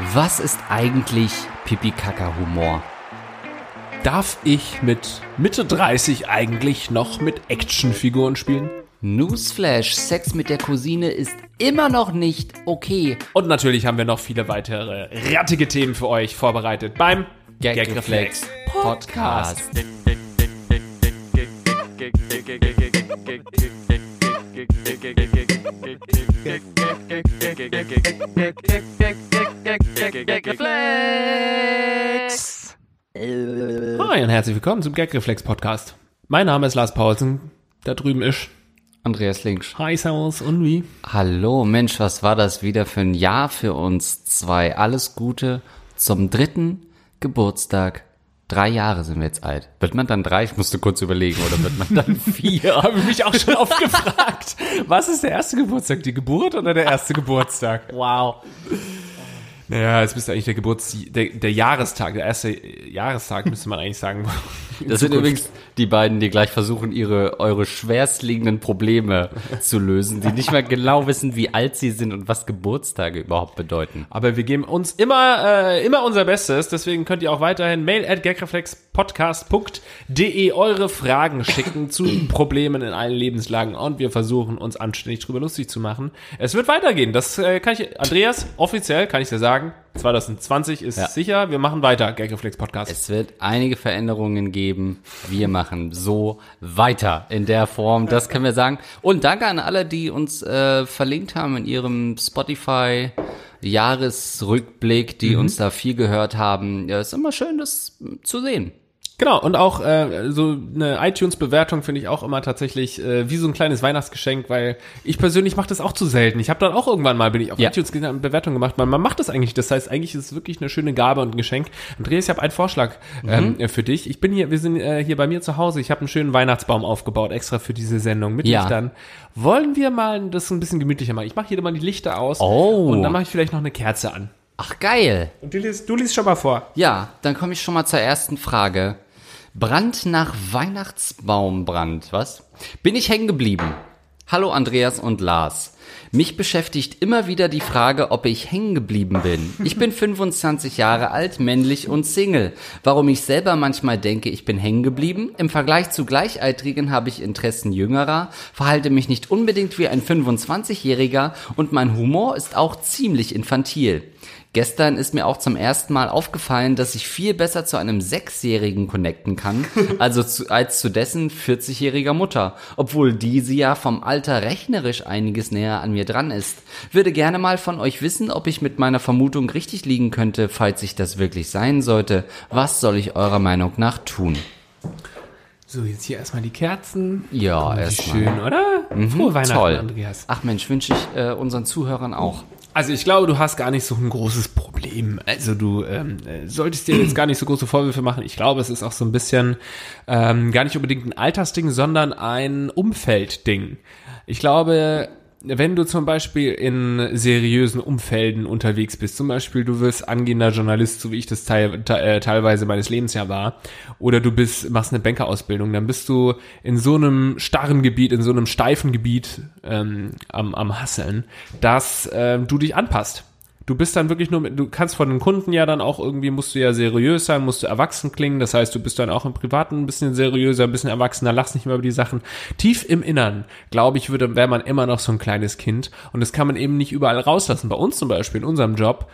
Was ist eigentlich Pipi-Kaka-Humor? Darf ich mit Mitte 30 eigentlich noch mit Actionfiguren spielen? Newsflash, Sex mit der Cousine ist immer noch nicht okay. Und natürlich haben wir noch viele weitere rattige Themen für euch vorbereitet beim Gagreflex Podcast. Hi herzlich willkommen zum Gagreflex Podcast. Mein Name ist Lars Paulsen. Da drüben ist Andreas Links. Hi Servus und wie? Hallo, Mensch, was war das wieder für ein Jahr für uns zwei? Alles Gute zum dritten Geburtstag. Drei Jahre sind wir jetzt alt. Wird man dann drei? Ich musste kurz überlegen, oder wird man dann vier? Habe ich mich auch schon oft gefragt. Was ist der erste Geburtstag? Die Geburt oder der erste Geburtstag? Wow. Naja, es müsste eigentlich der Geburts... Der, der Jahrestag, der erste Jahrestag müsste man eigentlich sagen. Das sind übrigens die beiden, die gleich versuchen, ihre, eure schwerstliegenden Probleme zu lösen, die nicht mal genau wissen, wie alt sie sind und was Geburtstage überhaupt bedeuten. Aber wir geben uns immer, äh, immer unser Bestes. Deswegen könnt ihr auch weiterhin mail at gagreflexpodcast.de eure Fragen schicken zu Problemen in allen Lebenslagen und wir versuchen uns anständig drüber lustig zu machen. Es wird weitergehen. Das äh, kann ich, Andreas, offiziell kann ich dir sagen. 2020 ist Ja. sicher. Wir machen weiter, Gagreflex Podcast. Es wird einige Veränderungen geben. Wir machen so weiter in der Form. Das können wir sagen. Und danke an alle, die uns äh, verlinkt haben in ihrem Spotify Jahresrückblick, die uns da viel gehört haben. Ja, ist immer schön, das zu sehen. Genau, und auch äh, so eine iTunes-Bewertung finde ich auch immer tatsächlich äh, wie so ein kleines Weihnachtsgeschenk, weil ich persönlich mache das auch zu selten. Ich habe dann auch irgendwann mal, bin ich auf Ja. iTunes gegangen und Bewertung gemacht. Man, man macht das eigentlich. Das heißt, eigentlich ist es wirklich eine schöne Gabe und ein Geschenk. Andreas, ich habe einen Vorschlag ähm, Mhm. für dich. Ich bin hier, wir sind äh, hier bei mir zu Hause. Ich habe einen schönen Weihnachtsbaum aufgebaut, extra für diese Sendung mit Ja. Lichtern. Wollen wir mal das ein bisschen gemütlicher machen? Ich mache hier mal die Lichter aus Oh. und dann mache ich vielleicht noch eine Kerze an. Ach, geil. Und du liest, du liest schon mal vor. Ja, dann komme ich schon mal zur ersten Frage. Brand nach Weihnachtsbaumbrand, was? Bin ich hängen geblieben? Hallo Andreas und Lars. Mich beschäftigt immer wieder die Frage, ob ich hängen geblieben bin. Ich bin 25 Jahre alt, männlich und Single. Warum ich selber manchmal denke, ich bin hängen geblieben? Im Vergleich zu Gleichaltrigen habe ich Interessen jüngerer, verhalte mich nicht unbedingt wie ein 25-Jähriger und mein Humor ist auch ziemlich infantil. Gestern ist mir auch zum ersten Mal aufgefallen, dass ich viel besser zu einem Sechsjährigen connecten kann, also zu, als zu dessen 40-jähriger Mutter, obwohl diese ja vom Alter rechnerisch einiges näher an mir dran ist. Würde gerne mal von euch wissen, ob ich mit meiner Vermutung richtig liegen könnte, falls ich das wirklich sein sollte. Was soll ich eurer Meinung nach tun? So, jetzt hier erstmal die Kerzen. Ja, erstmal. schön, oder? Frohe Weihnachten, Toll. Andreas. Ach Mensch, wünsche ich äh, unseren Zuhörern auch. Also ich glaube, du hast gar nicht so ein großes Problem. Also du ähm, äh, solltest dir jetzt gar nicht so große Vorwürfe machen. Ich glaube, es ist auch so ein bisschen ähm, gar nicht unbedingt ein Altersding, sondern ein Umfeldding. Ich glaube, wenn du zum Beispiel in seriösen Umfelden unterwegs bist, zum Beispiel du wirst angehender Journalist, so wie ich das teil, te, äh, teilweise meines Lebens ja war, oder du bist, machst eine Bankerausbildung, dann bist du in so einem starren Gebiet, in so einem steifen Gebiet ähm, am, am Hasseln, dass ähm, du dich anpasst. Du bist dann wirklich nur, mit, du kannst von den Kunden ja dann auch irgendwie, musst du ja seriös sein, musst du erwachsen klingen. Das heißt, du bist dann auch im Privaten ein bisschen seriöser, ein bisschen erwachsener, lachst nicht mehr über die Sachen. Tief im Innern, glaube ich, würde, wäre man immer noch so ein kleines Kind. Und das kann man eben nicht überall rauslassen. Bei uns zum Beispiel, in unserem Job,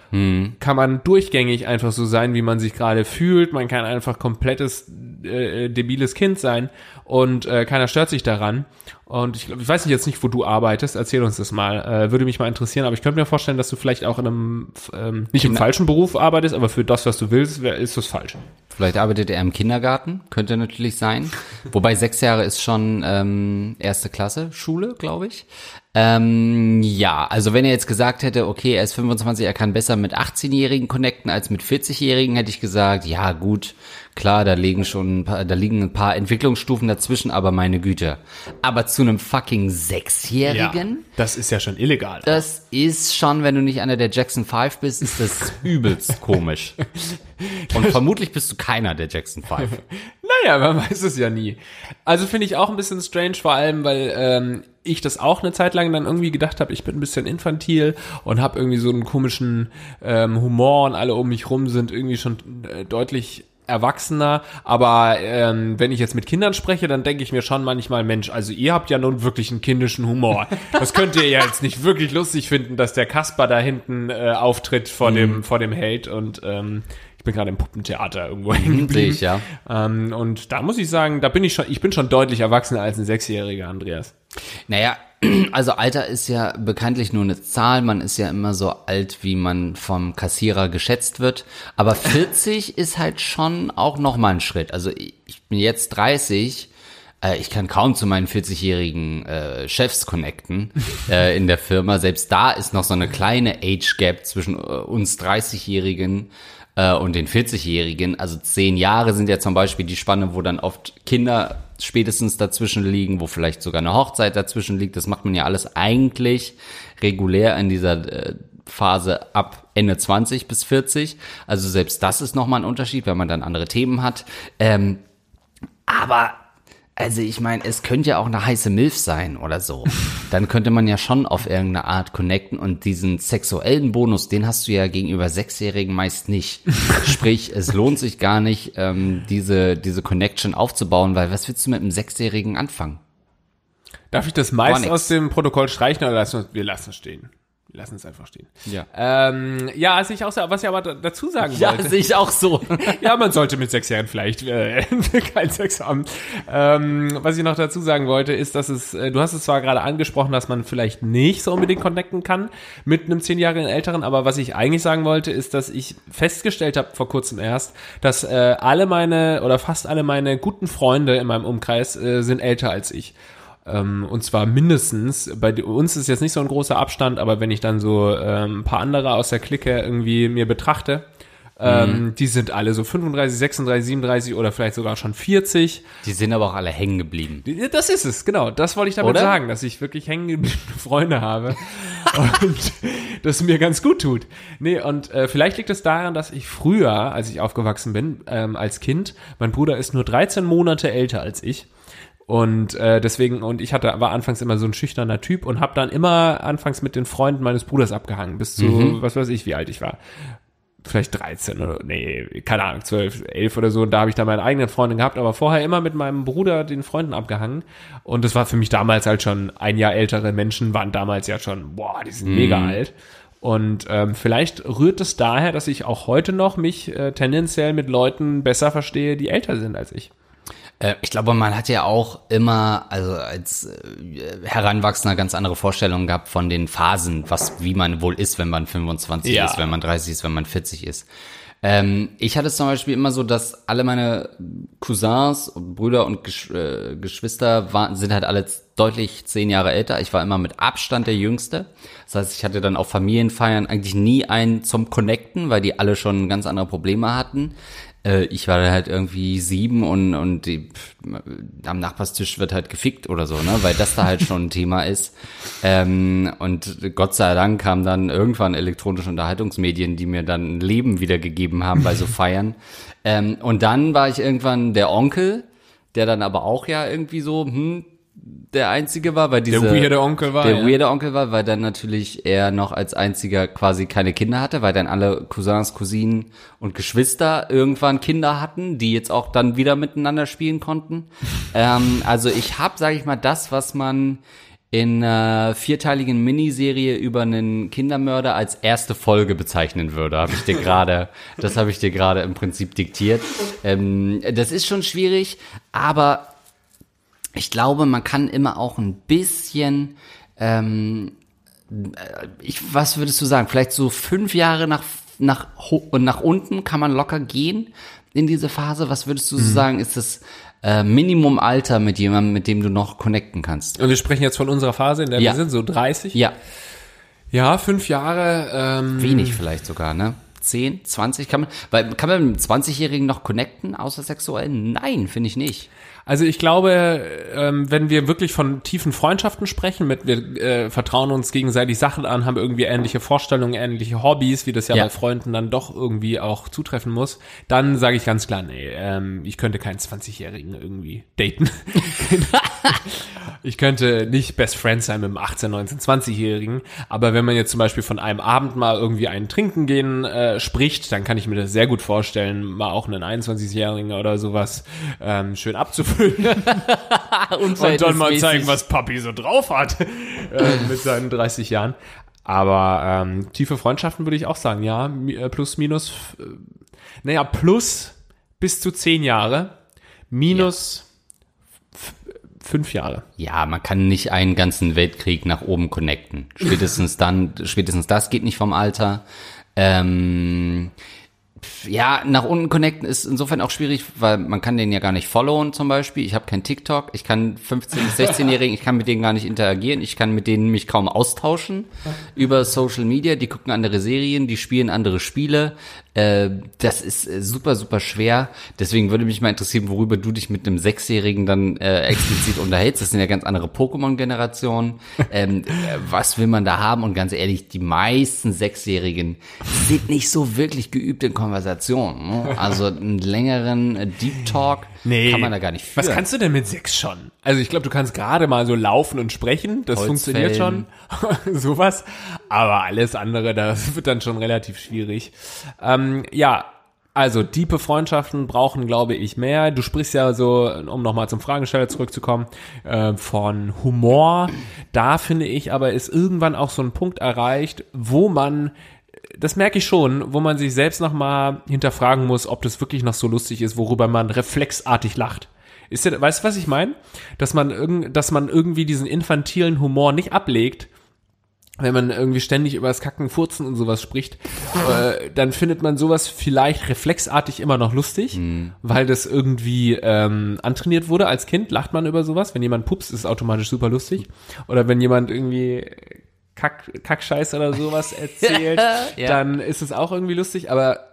kann man durchgängig einfach so sein, wie man sich gerade fühlt. Man kann einfach komplettes, äh, debiles Kind sein und äh, keiner stört sich daran. Und ich, ich weiß nicht jetzt nicht, wo du arbeitest. Erzähl uns das mal. Äh, würde mich mal interessieren. Aber ich könnte mir vorstellen, dass du vielleicht auch in einem ähm, nicht im falschen Beruf arbeitest, aber für das, was du willst, ist das falsch. Vielleicht arbeitet er im Kindergarten, könnte natürlich sein. Wobei sechs Jahre ist schon ähm, erste Klasse Schule, glaube ich. Ähm, ja, also wenn er jetzt gesagt hätte, okay, er ist 25, er kann besser mit 18-Jährigen connecten als mit 40-Jährigen, hätte ich gesagt, ja gut, klar, da liegen schon, ein paar, da liegen ein paar Entwicklungsstufen dazwischen, aber meine Güte. Aber zu einem fucking Sechsjährigen? das ist ja schon illegal. Das ist schon, wenn du nicht einer der Jackson 5 bist, ist das übelst komisch. Und vermutlich bist du keiner der Jackson 5. Naja, man weiß es ja nie. Also finde ich auch ein bisschen strange, vor allem, weil ähm, ich das auch eine Zeit lang dann irgendwie gedacht habe, ich bin ein bisschen infantil und habe irgendwie so einen komischen ähm, Humor und alle um mich rum sind irgendwie schon äh, deutlich erwachsener, aber ähm, wenn ich jetzt mit Kindern spreche, dann denke ich mir schon manchmal, Mensch, also ihr habt ja nun wirklich einen kindischen Humor. Das könnt ihr ja jetzt nicht wirklich lustig finden, dass der Kasper da hinten äh, auftritt vor dem vor dem Held und ähm, ich bin gerade im Puppentheater irgendwo hängen Sehe geblieben. ich, ja. Ähm, und da muss ich sagen, da bin ich schon, ich bin schon deutlich erwachsener als ein Sechsjähriger, Andreas. Naja, also Alter ist ja bekanntlich nur eine Zahl. Man ist ja immer so alt, wie man vom Kassierer geschätzt wird. Aber 40 ist halt schon auch noch mal ein Schritt. Also ich bin jetzt 30. Äh, ich kann kaum zu meinen 40-jährigen äh, Chefs connecten äh, in der Firma. Selbst da ist noch so eine kleine Age Gap zwischen uns 30-Jährigen äh, und den 40-Jährigen. Also zehn Jahre sind ja zum Beispiel die Spanne, wo dann oft Kinder spätestens dazwischen liegen, wo vielleicht sogar eine Hochzeit dazwischen liegt. Das macht man ja alles eigentlich regulär in dieser äh, Phase ab Ende 20 bis 40. Also selbst das ist nochmal ein Unterschied, wenn man dann andere Themen hat. Ähm, aber also ich meine, es könnte ja auch eine heiße Milf sein oder so. Dann könnte man ja schon auf irgendeine Art connecten und diesen sexuellen Bonus, den hast du ja gegenüber Sechsjährigen meist nicht. Sprich, es lohnt sich gar nicht, ähm, diese, diese Connection aufzubauen, weil was willst du mit einem Sechsjährigen anfangen? Darf ich das meist aus dem Protokoll streichen oder lassen wir, wir lassen es stehen? Wir lassen es einfach stehen. Ja. Ähm, ja, was ich auch, was ich aber da- dazu sagen Ja, wollte. sehe ich auch so. Ja, man sollte mit sechs Jahren vielleicht äh, keinen Sex haben. Ähm, was ich noch dazu sagen wollte, ist, dass es, äh, du hast es zwar gerade angesprochen, dass man vielleicht nicht so unbedingt connecten kann mit einem zehn Jahre älteren, aber was ich eigentlich sagen wollte, ist, dass ich festgestellt habe vor kurzem erst, dass äh, alle meine oder fast alle meine guten Freunde in meinem Umkreis äh, sind älter als ich. Ähm, und zwar mindestens, bei uns ist jetzt nicht so ein großer Abstand, aber wenn ich dann so ähm, ein paar andere aus der Clique irgendwie mir betrachte, ähm, die sind alle so 35, 36, 37 oder vielleicht sogar schon 40. Die sind aber auch alle hängen geblieben. Das ist es, genau. Das wollte ich damit Oder? sagen, dass ich wirklich hängengebliebene Freunde habe und das mir ganz gut tut. Nee, und äh, vielleicht liegt es daran, dass ich früher, als ich aufgewachsen bin, ähm, als Kind, mein Bruder ist nur 13 Monate älter als ich. Und äh, deswegen, und ich hatte, war anfangs immer so ein schüchterner Typ und habe dann immer anfangs mit den Freunden meines Bruders abgehangen, bis zu, was weiß ich, wie alt ich war vielleicht 13 oder nee, keine Ahnung, 12, 11 oder so. Und da habe ich dann meine eigenen Freunde gehabt, aber vorher immer mit meinem Bruder den Freunden abgehangen. Und das war für mich damals halt schon ein Jahr ältere Menschen, waren damals ja schon, boah, die sind mega alt. Und ähm, vielleicht rührt es daher, dass ich auch heute noch mich äh, tendenziell mit Leuten besser verstehe, die älter sind als ich. Äh, Ich glaube, man hat ja auch immer, also als äh, Heranwachsender ganz andere Vorstellungen gehabt von den Phasen, was, wie man wohl ist, wenn man 25 Ja. ist, wenn man 30 ist, wenn man 40 ist. Ähm, ich hatte es zum Beispiel immer so, dass alle meine Cousins, und Brüder und Gesch äh, Geschwister waren, sind halt alle deutlich zehn Jahre älter. Ich war immer mit Abstand der Jüngste. Das heißt, ich hatte dann auf Familienfeiern eigentlich nie einen zum Connecten, weil die alle schon ganz andere Probleme hatten. Äh, ich war dann halt irgendwie sieben und, und die, pff, am Nachbarstisch wird halt gefickt oder so, ne? Weil das da halt schon ein Thema ist. Ähm, und Gott sei Dank kamen dann irgendwann elektronische Unterhaltungsmedien, die mir dann ein Leben wiedergegeben haben bei so Feiern. Ähm, und dann war ich irgendwann der Onkel, der dann aber auch ja irgendwie so, hm, der einzige war, weil diese Der weirde Onkel war, der ja. weirde Onkel war, weil dann natürlich er noch als einziger quasi keine Kinder hatte, weil dann alle Cousins, Cousinen und Geschwister irgendwann Kinder hatten, die jetzt auch dann wieder miteinander spielen konnten. ähm, also ich habe, sage ich mal, das, was man in einer vierteiligen Miniserie über einen Kindermörder als erste Folge bezeichnen würde, habe ich dir gerade, das habe ich dir gerade im Prinzip diktiert. Ähm, das ist schon schwierig, aber ich glaube, man kann immer auch ein bisschen, ähm, äh, ich, was würdest du sagen? Vielleicht so fünf Jahre nach, nach, und nach unten kann man locker gehen in diese Phase. Was würdest du so sagen, ist das äh, Minimumalter mit jemandem, mit dem du noch connecten kannst? Und wir sprechen jetzt von unserer Phase, in der Ja. wir sind, so 30. Ja, Ja, fünf Jahre. Ähm, wenig vielleicht sogar, ne? 10, 20 kann man, weil kann man mit einem 20-Jährigen noch connecten, außer sexuell? Nein, finde ich nicht. Also ich glaube, ähm, wenn wir wirklich von tiefen Freundschaften sprechen, mit wir äh, vertrauen uns gegenseitig Sachen an, haben irgendwie ähnliche Vorstellungen, ähnliche Hobbys, wie das ja, Ja. bei Freunden dann doch irgendwie auch zutreffen muss, dann sage ich ganz klar, nee, ähm, ich könnte keinen 20-Jährigen irgendwie daten. ich könnte nicht Best Friend sein mit einem 18, 19, 20-Jährigen, aber wenn man jetzt zum Beispiel von einem Abend mal irgendwie einen Trinken gehen äh, spricht, dann kann ich mir das sehr gut vorstellen, mal auch einen 21-Jährigen oder sowas ähm, schön abzufüllen und dann mal zeigen, was Papi so drauf hat äh, mit seinen 30 Jahren. Aber ähm, tiefe Freundschaften würde ich auch sagen, ja, äh, plus, minus, äh, naja, plus bis zu 10 Jahre, minus f- fünf Jahre. Ja, man kann nicht einen ganzen Weltkrieg nach oben connecten. Spätestens dann, spätestens das geht nicht vom Alter. Ähm, ja, nach unten connecten ist insofern auch schwierig, weil man kann den ja gar nicht followen zum Beispiel. Ich habe kein TikTok, ich kann 15- bis 16-Jährigen, ich kann mit denen gar nicht interagieren, ich kann mit denen mich kaum austauschen über Social Media. Die gucken andere Serien, die spielen andere Spiele. Äh, das ist äh, super, super schwer. Deswegen würde mich mal interessieren, worüber du dich mit einem Sechsjährigen dann äh, explizit unterhältst. Das sind ja ganz andere Pokémon-Generationen. Ähm, äh, was will man da haben? Und ganz ehrlich, die meisten Sechsjährigen sind nicht so wirklich geübt in Konversation. Ne? Also einen längeren Deep Talk kann man da gar nicht führen. Was kannst du denn mit sechs schon? Also ich glaube, du kannst gerade mal so laufen und sprechen, das funktioniert schon, sowas. Aber alles andere, das wird dann schon relativ schwierig. Ähm, ja, also diepe Freundschaften brauchen, glaube ich, mehr. Du sprichst ja so, um nochmal zum Fragesteller zurückzukommen, äh, von Humor. Da finde ich aber, ist irgendwann auch so ein Punkt erreicht, wo man das merke ich schon, wo man sich selbst nochmal hinterfragen muss, ob das wirklich noch so lustig ist, worüber man reflexartig lacht. Ist ja, weißt du, was ich meine? Dass man irgend, dass man irgendwie diesen infantilen Humor nicht ablegt, wenn man irgendwie ständig über das Kacken, Furzen und sowas spricht, äh, dann findet man sowas vielleicht reflexartig immer noch lustig, weil das irgendwie ähm, antrainiert wurde als Kind, lacht man über sowas. Wenn jemand pupst, ist es automatisch super lustig. Oder wenn jemand irgendwie Kack, Kackscheiß oder sowas erzählt, Ja. dann ist es auch irgendwie lustig, aber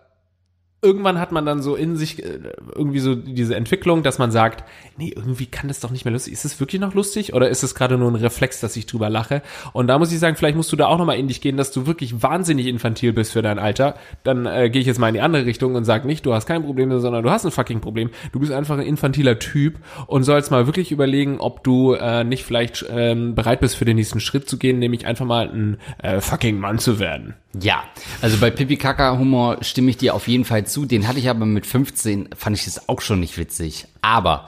irgendwann hat man dann so in sich äh, irgendwie so diese Entwicklung, dass man sagt, nee, irgendwie kann das doch nicht mehr lustig. Ist es wirklich noch lustig oder ist es gerade nur ein Reflex, dass ich drüber lache? Und da muss ich sagen, vielleicht musst du da auch nochmal in dich gehen, dass du wirklich wahnsinnig infantil bist für dein Alter. Dann äh, gehe ich jetzt mal in die andere Richtung und sag nicht, du hast kein Problem, sondern du hast ein fucking Problem. Du bist einfach ein infantiler Typ und sollst mal wirklich überlegen, ob du äh, nicht vielleicht ähm, bereit bist für den nächsten Schritt zu gehen, nämlich einfach mal ein äh, fucking Mann zu werden. Ja, also bei Pipi Kaka Humor stimme ich dir auf jeden Fall zu. Den hatte ich aber mit 15, fand ich das auch schon nicht witzig. Aber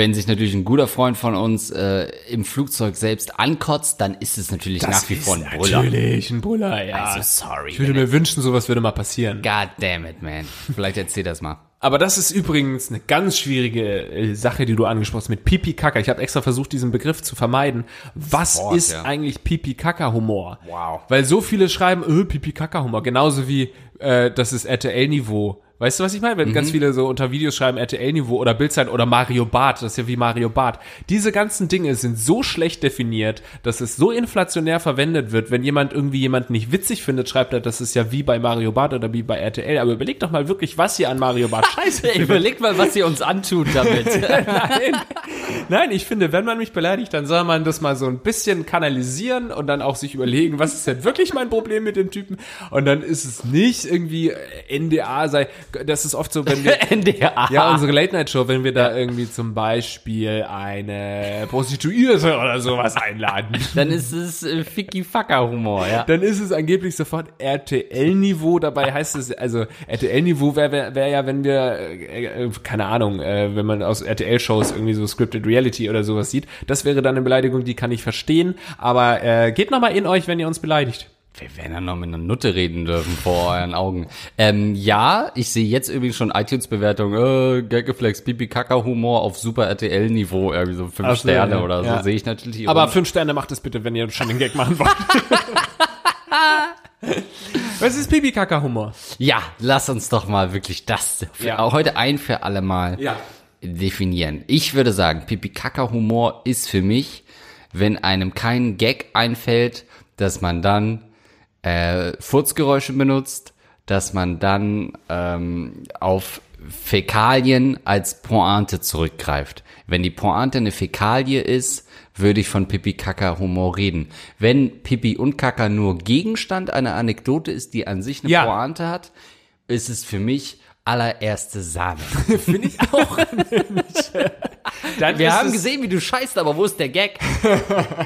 wenn sich natürlich ein guter Freund von uns äh, im Flugzeug selbst ankotzt, dann ist es natürlich nach wie vor ein Brüller. Natürlich ein Brüller, ja. Also sorry. ich würde mir wünschen, sowas würde mal passieren. God damn it, man. Vielleicht erzähl das mal. Aber das ist übrigens eine ganz schwierige äh, Sache, die du angesprochen hast mit Pipi Kaka. Ich habe extra versucht, diesen Begriff zu vermeiden. Was Sofort, ist ja. eigentlich Pipi Kaka Humor? Wow. Weil so viele schreiben, öh, Pipi Kaka Humor, genauso wie äh, das ist RTL Niveau. Weißt du, was ich meine? Wenn Mhm. ganz viele so unter Videos schreiben RTL-Niveau oder Bildzeit oder Mario Barth, das ist ja wie Mario Barth. Diese ganzen Dinge sind so schlecht definiert, dass es so inflationär verwendet wird. Wenn jemand irgendwie jemanden nicht witzig findet, schreibt er, das ist ja wie bei Mario Barth oder wie bei RTL. Aber überleg doch mal wirklich, was ihr an Mario Barth scheiße findet. Überleg mal, was ihr uns antut damit. Nein. Nein, ich finde, wenn man mich beleidigt, dann soll man das mal so ein bisschen kanalisieren und dann auch sich überlegen, was ist denn wirklich mein Problem mit dem Typen? Und dann ist es nicht irgendwie NDA sei. Das ist oft so, wenn wir NDA. ja unsere Late Night Show, wenn wir da irgendwie zum Beispiel eine Prostituierte oder sowas einladen, Dann ist es äh, Ficky Fucker Humor, ja. dann ist es angeblich sofort RTL-Niveau. Dabei heißt es, also RTL-Niveau wäre wär, wär ja, wenn wir, äh, äh, keine Ahnung, äh, wenn man aus RTL-Shows irgendwie so Scripted Reality oder sowas sieht. Das wäre dann eine Beleidigung, die kann ich verstehen. Aber äh, geht nochmal in euch, wenn ihr uns beleidigt. Wir werden ja noch mit einer Nutte reden dürfen vor euren Augen. Ähm, ja, ich sehe jetzt übrigens schon iTunes-Bewertung, äh, Gaggeflex, Pipi Kaka Humor auf Super RTL-Niveau, irgendwie so fünf Ach Sterne ja. oder so, Ja. sehe ich natürlich. Aber fünf Sterne macht es bitte, wenn ihr schon den Gag machen wollt. Was ist Pipi-Kaka-Humor? ja, lass uns doch mal wirklich das Ja. heute ein für alle Mal Ja. definieren. Ich würde sagen, Pipi Kaka Humor ist für mich, wenn einem kein Gag einfällt, dass man dann äh, Furzgeräusche benutzt, dass man dann ähm, auf Fäkalien als Pointe zurückgreift. Wenn die Pointe eine Fäkalie ist, würde ich von Pipi Kaka Humor reden. Wenn Pipi und Kaka nur Gegenstand einer Anekdote ist, die an sich eine Ja. Pointe hat, ist es für mich allererste Sahne. Finde ich auch. Wir haben es- gesehen, wie du scheißt, aber wo ist der Gag?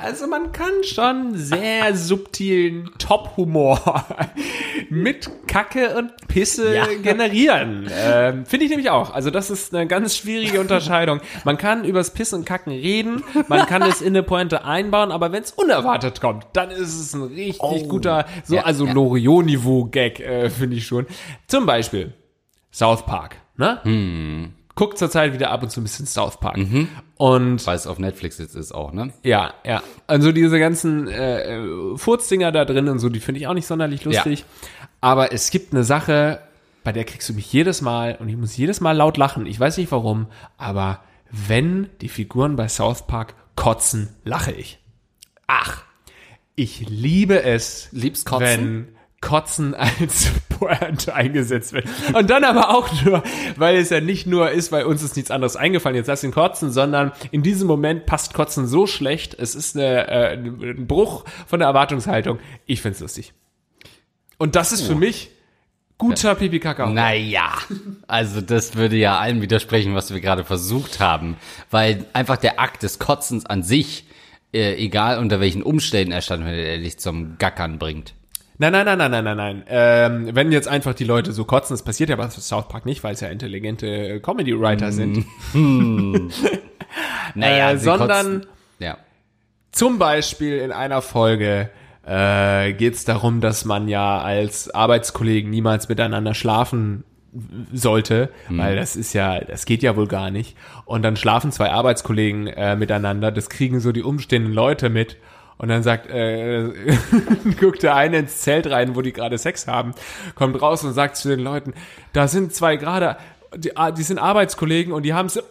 Also man kann schon sehr subtilen Top-Humor mit Kacke und Pisse Ja. generieren. Ähm, Finde ich nämlich auch. Also das ist eine ganz schwierige Unterscheidung. Man kann übers Pissen und Kacken reden, man kann es in eine Pointe einbauen, aber wenn es unerwartet kommt, dann ist es ein richtig guter, so Ja, also ja. Loriot-Niveau-Gag, äh, finde ich schon. Zum Beispiel South Park, ne? Hm. Guckt zurzeit wieder ab und zu ein bisschen South Park. Und Weil es auf Netflix jetzt ist auch, ne? ja, ja. Also diese ganzen äh, Furzdinger da drin und so, die finde ich auch nicht sonderlich lustig. Aber es gibt eine Sache, bei der kriegst du mich jedes Mal und ich muss jedes Mal laut lachen. Ich weiß nicht warum, aber wenn die Figuren bei South Park kotzen, lache ich. Ach, ich liebe es, Liebst kotzen? wenn Kotzen als Pointe eingesetzt wird. Und dann aber auch nur, weil es ja nicht nur ist, weil uns ist nichts anderes eingefallen, jetzt lass ihn kotzen, sondern in diesem Moment passt Kotzen so schlecht, es ist eine, äh, ein Bruch von der Erwartungshaltung. Ich find's lustig. Und das ist für mich guter pipi kaka Naja, also das würde ja allem widersprechen, was wir gerade versucht haben. Weil einfach der Akt des Kotzens an sich, äh, egal unter welchen Umständen er stand, wenn er dich zum Gackern bringt. Nein, nein, nein, nein, nein, nein, nein. Ähm, wenn jetzt einfach die Leute so kotzen, das passiert ja bei South Park nicht, weil es ja intelligente Comedy-Writer sind. Naja, Äh, sondern- ja. Zum Beispiel in einer Folge äh, geht es darum, dass man ja als Arbeitskollegen niemals miteinander schlafen sollte, weil das ist ja, das geht ja wohl gar nicht. Und dann schlafen zwei Arbeitskollegen äh, miteinander, das kriegen so die umstehenden Leute mit. Und dann sagt, äh, guckt der eine ins Zelt rein, wo die gerade Sex haben, kommt raus und sagt zu den Leuten, da sind zwei gerade, die, die sind Arbeitskollegen und die haben se-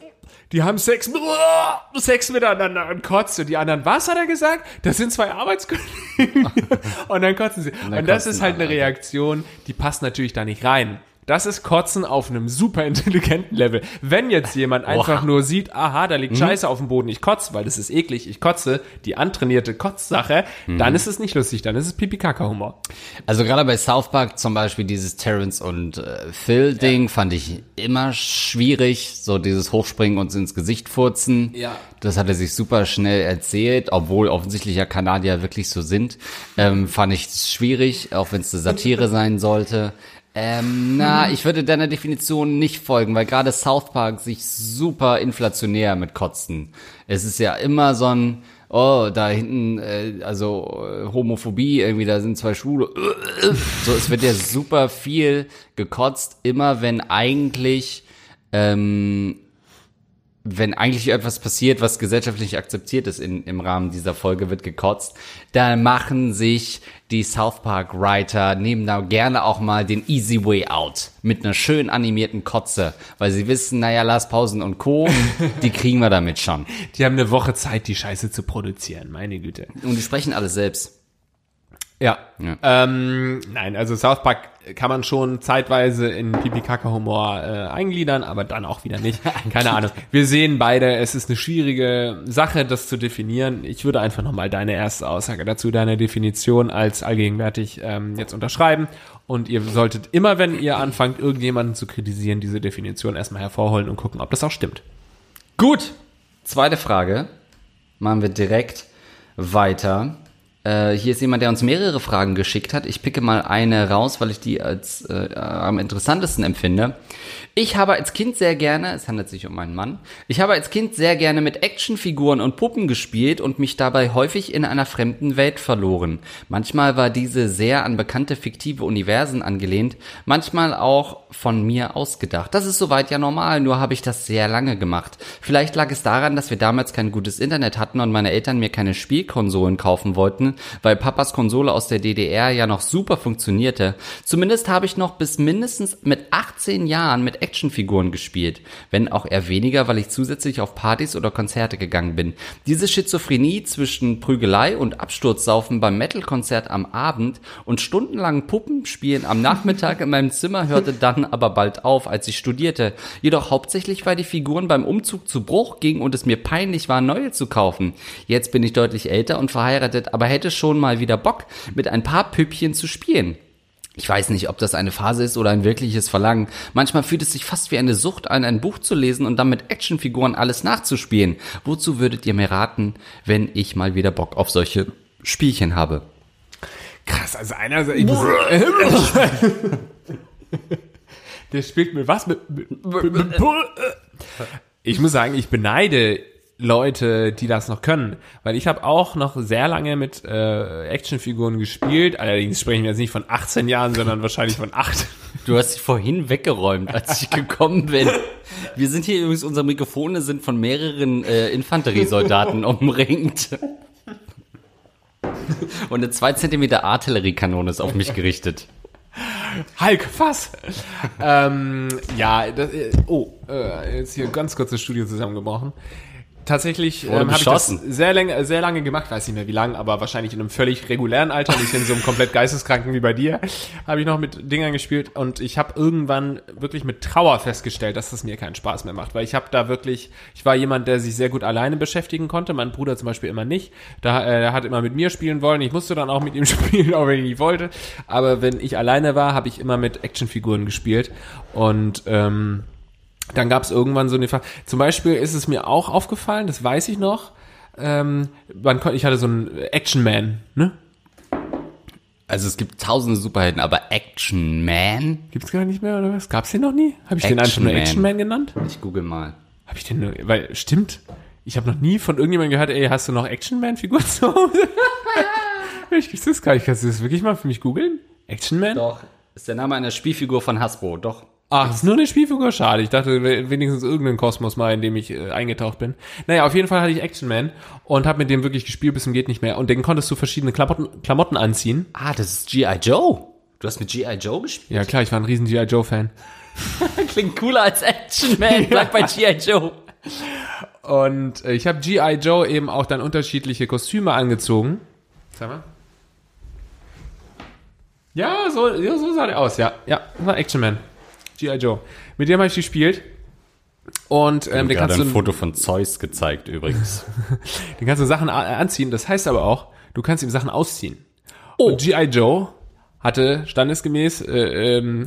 die haben Sex, Sex miteinander und kotzt. Und die anderen, was hat er gesagt? Das sind zwei Arbeitskollegen. und dann kotzen sie. Und, dann das ist halt eine. Reaktion, die passt natürlich da nicht rein. Das ist Kotzen auf einem super intelligenten Level. Wenn jetzt jemand einfach nur sieht, aha, da liegt Mhm. Scheiße auf dem Boden, ich kotze, weil das ist eklig, ich kotze, die antrainierte Kotzsache, Mhm. dann ist es nicht lustig, dann ist es Pipi-Kaka-Humor. Also gerade bei South Park zum Beispiel dieses Terrence und äh, Phil Ding fand ich immer schwierig, so dieses Hochspringen und ins Gesicht furzen. Ja. Das hat er sich super schnell erzählt, obwohl offensichtlich ja Kanadier wirklich so sind. Ähm, fand ich schwierig, auch wenn es eine Satire sein sollte. Ähm, na, ich würde deiner Definition nicht folgen, weil gerade South Park sich super inflationär mit kotzen. Es ist ja immer so ein, oh, da hinten, äh, also äh, Homophobie, irgendwie, da sind zwei Schwule. So, es wird ja super viel gekotzt, immer wenn eigentlich ähm, wenn eigentlich etwas passiert, was gesellschaftlich akzeptiert ist in, im Rahmen dieser Folge, wird gekotzt, dann machen sich die South Park Writer, nehmen da gerne auch mal den Easy Way Out mit einer schön animierten Kotze, weil sie wissen, naja, Lars Pausen und Co., die kriegen wir damit schon. Die haben eine Woche Zeit, die Scheiße zu produzieren, meine Güte. Und die sprechen alle selbst. Ja. Ja. Ähm, nein, also South Park kann man schon zeitweise in Pipi-Kaka-Humor äh, eingliedern, aber dann auch wieder nicht. Keine Ahnung. Wir sehen beide, es ist eine schwierige Sache, das zu definieren. Ich würde einfach nochmal deine erste Aussage dazu, deine Definition als allgegenwärtig ähm, jetzt unterschreiben. Und ihr solltet immer, wenn ihr anfangt, irgendjemanden zu kritisieren, diese Definition erstmal hervorholen und gucken, ob das auch stimmt. Gut. Zweite Frage. Machen wir direkt weiter. Äh, hier ist jemand, der uns mehrere Fragen geschickt hat. Ich picke mal eine raus, weil ich die als äh, am interessantesten empfinde. Ich habe als Kind sehr gerne, es handelt sich um einen Mann, ich habe als Kind sehr gerne mit Actionfiguren und Puppen gespielt und mich dabei häufig in einer fremden Welt verloren. Manchmal war diese sehr an bekannte fiktive Universen angelehnt, manchmal auch von mir ausgedacht. Das ist soweit ja normal, nur habe ich das sehr lange gemacht. Vielleicht lag es daran, dass wir damals kein gutes Internet hatten und meine Eltern mir keine Spielkonsolen kaufen wollten, weil Papas Konsole aus der DDR ja noch super funktionierte. Zumindest habe ich noch bis mindestens mit 18 Jahren mit Actionfiguren gespielt. Wenn auch eher weniger, weil ich zusätzlich auf Partys oder Konzerte gegangen bin. Diese Schizophrenie zwischen Prügelei und Absturzsaufen beim Metal-Konzert am Abend und stundenlangen Puppenspielen am Nachmittag in meinem Zimmer hörte dann aber bald auf, als ich studierte. Jedoch hauptsächlich, weil die Figuren beim Umzug zu Bruch gingen und es mir peinlich war, neue zu kaufen. Jetzt bin ich deutlich älter und verheiratet, aber hätte schon mal wieder Bock, mit ein paar Püppchen zu spielen. Ich weiß nicht, ob das eine Phase ist oder ein wirkliches Verlangen. Manchmal fühlt es sich fast wie eine Sucht an, ein Buch zu lesen und dann mit Actionfiguren alles nachzuspielen. Wozu würdet ihr mir raten, wenn ich mal wieder Bock auf solche Spielchen habe? Krass, also einer, ich muss, der spielt mit was? Mit, mit, mit, mit ich muss sagen, ich beneide Leute, die das noch können, weil ich habe auch noch sehr lange mit äh, Actionfiguren gespielt. Allerdings sprechen wir jetzt nicht von 18 Jahren, sondern wahrscheinlich von 8. Du hast sie vorhin weggeräumt, als ich gekommen bin. Wir sind hier übrigens, unsere Mikrofone sind von mehreren äh, Infanteriesoldaten umringt. Und eine 2 cm Artilleriekanone ist auf mich gerichtet. Hulk, fass! ähm, ja, das, äh, oh, äh, jetzt hier ganz kurz das Studio zusammengebrochen. Tatsächlich ähm, habe ich das sehr lange, sehr lange gemacht, weiß nicht mehr wie lange, aber wahrscheinlich in einem völlig regulären Alter, nicht in so einem komplett geisteskranken wie bei dir, habe ich noch mit Dingern gespielt und ich habe irgendwann wirklich mit Trauer festgestellt, dass das mir keinen Spaß mehr macht, weil ich habe da wirklich, ich war jemand, der sich sehr gut alleine beschäftigen konnte, mein Bruder zum Beispiel immer nicht, da äh, er hat immer mit mir spielen wollen, ich musste dann auch mit ihm spielen, auch wenn ich nicht wollte, aber wenn ich alleine war, habe ich immer mit Actionfiguren gespielt und ähm, dann gab es irgendwann so eine Frage. Zum Beispiel ist es mir auch aufgefallen, das weiß ich noch. Ähm, man konnte, ich hatte so einen Action Man, ne? Also es gibt tausende Superhelden, aber Action Man? Gibt's gar nicht mehr, oder was? Gab's den noch nie? Habe ich Action den einfach nur Action Man genannt? Ich google mal. Habe ich den nur, weil, stimmt. Ich habe noch nie von irgendjemandem gehört, ey, hast du noch Action Man-Figuren zu Hause? ich gibt's das gar nicht. Kannst du das wirklich mal für mich googeln? Action Man? Doch. Ist der Name einer Spielfigur von Hasbro, doch. Ach, ist nur eine Spielfigur? Schade. Ich dachte wenigstens irgendeinen Kosmos mal, in dem ich äh, eingetaucht bin. Naja, auf jeden Fall hatte ich Action Man und habe mit dem wirklich gespielt bis zum geht nicht mehr. Und den konntest du verschiedene Klamotten, Klamotten anziehen. Ah, das ist G.I. Joe. Du hast mit G.I. Joe gespielt? Ja klar, ich war ein riesen G.I. Joe Fan. Klingt cooler als Action Man. Bleib bei G.I. Joe. Und äh, ich habe G.I. Joe eben auch dann unterschiedliche Kostüme angezogen. Sag mal. Ja, so, ja, so sah der aus, ja. Ja, war Action Man. G.I. Joe. Mit dem habe ich gespielt. Und ähm, den kannst du ein Foto von Zeus gezeigt übrigens. den kannst du Sachen anziehen. Das heißt aber auch, du kannst ihm Sachen ausziehen. Oh. Und G.I. Joe hatte standesgemäß äh, ähm,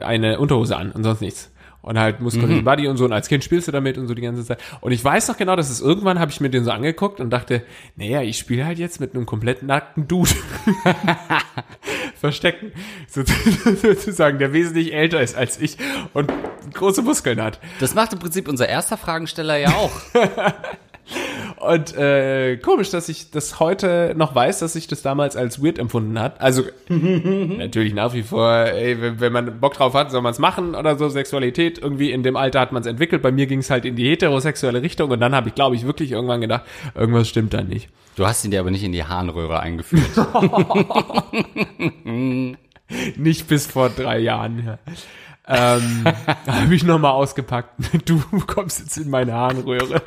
eine Unterhose an und sonst nichts und halt muskulösen mhm. Buddy und so und als Kind spielst du damit und so die ganze Zeit. Und ich weiß noch genau, dass es irgendwann habe ich mir den so angeguckt und dachte, naja, ich spiele halt jetzt mit einem komplett nackten Dude. Verstecken. Sozusagen, der wesentlich älter ist als ich und große Muskeln hat. Das macht im Prinzip unser erster Fragensteller ja auch. Und äh, komisch, dass ich das heute noch weiß, dass sich das damals als weird empfunden hat. Also natürlich nach wie vor, ey, wenn man Bock drauf hat, soll man es machen oder so. Sexualität irgendwie in dem Alter hat man es entwickelt. Bei mir ging es halt in die heterosexuelle Richtung und dann habe ich, glaube ich, wirklich irgendwann gedacht, irgendwas stimmt da nicht. Du hast ihn dir aber nicht in die Harnröhre eingeführt. nicht bis vor drei Jahren. Ja. Ähm, habe ich nochmal ausgepackt. Du kommst jetzt in meine Harnröhre.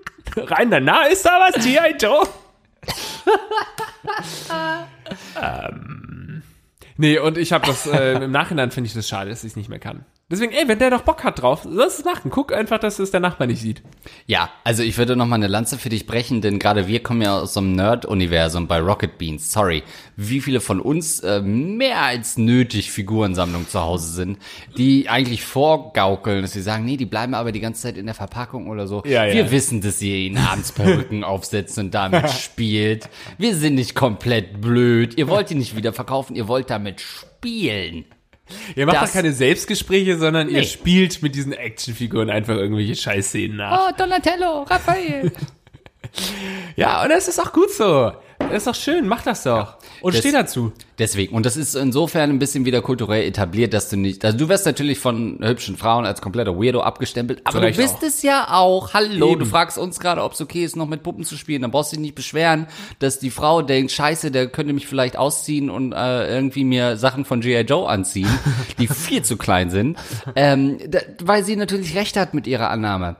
Rein danach ist da was, G.I. Joe? ähm, nee, und ich habe das, äh, im Nachhinein finde ich das schade, dass ich es nicht mehr kann. Deswegen, ey, wenn der doch Bock hat drauf, lass es machen. Guck einfach, dass es der Nachbar nicht sieht. Ja, also ich würde noch mal eine Lanze für dich brechen, denn gerade wir kommen ja aus so einem Nerd-Universum bei Rocket Beans. Sorry, wie viele von uns äh, mehr als nötig Figurensammlung zu Hause sind, die eigentlich vorgaukeln, dass sie sagen, nee, die bleiben aber die ganze Zeit in der Verpackung oder so. Ja, ja. Wir wissen, dass ihr ihnen abends Perücken aufsetzt und damit spielt. Wir sind nicht komplett blöd. Ihr wollt die nicht wieder verkaufen, ihr wollt damit spielen. Ihr macht doch keine Selbstgespräche, sondern nee. ihr spielt mit diesen Actionfiguren einfach irgendwelche Scheißszenen nach. Oh, Donatello, Raphael. ja, und das ist auch gut so. Ist doch schön, mach das doch. Und Das- steh dazu. Deswegen. Und das ist insofern ein bisschen wieder kulturell etabliert, dass du nicht, also du wirst natürlich von hübschen Frauen als kompletter Weirdo abgestempelt, aber Recht du bist auch. es ja auch. Hallo, Eben. du fragst uns gerade, ob es okay ist, noch mit Puppen zu spielen. Dann brauchst du dich nicht beschweren, dass die Frau denkt, scheiße, der könnte mich vielleicht ausziehen und äh, irgendwie mir Sachen von G.I. Joe anziehen, die viel zu klein sind. Ähm, da, weil sie natürlich recht hat mit ihrer Annahme.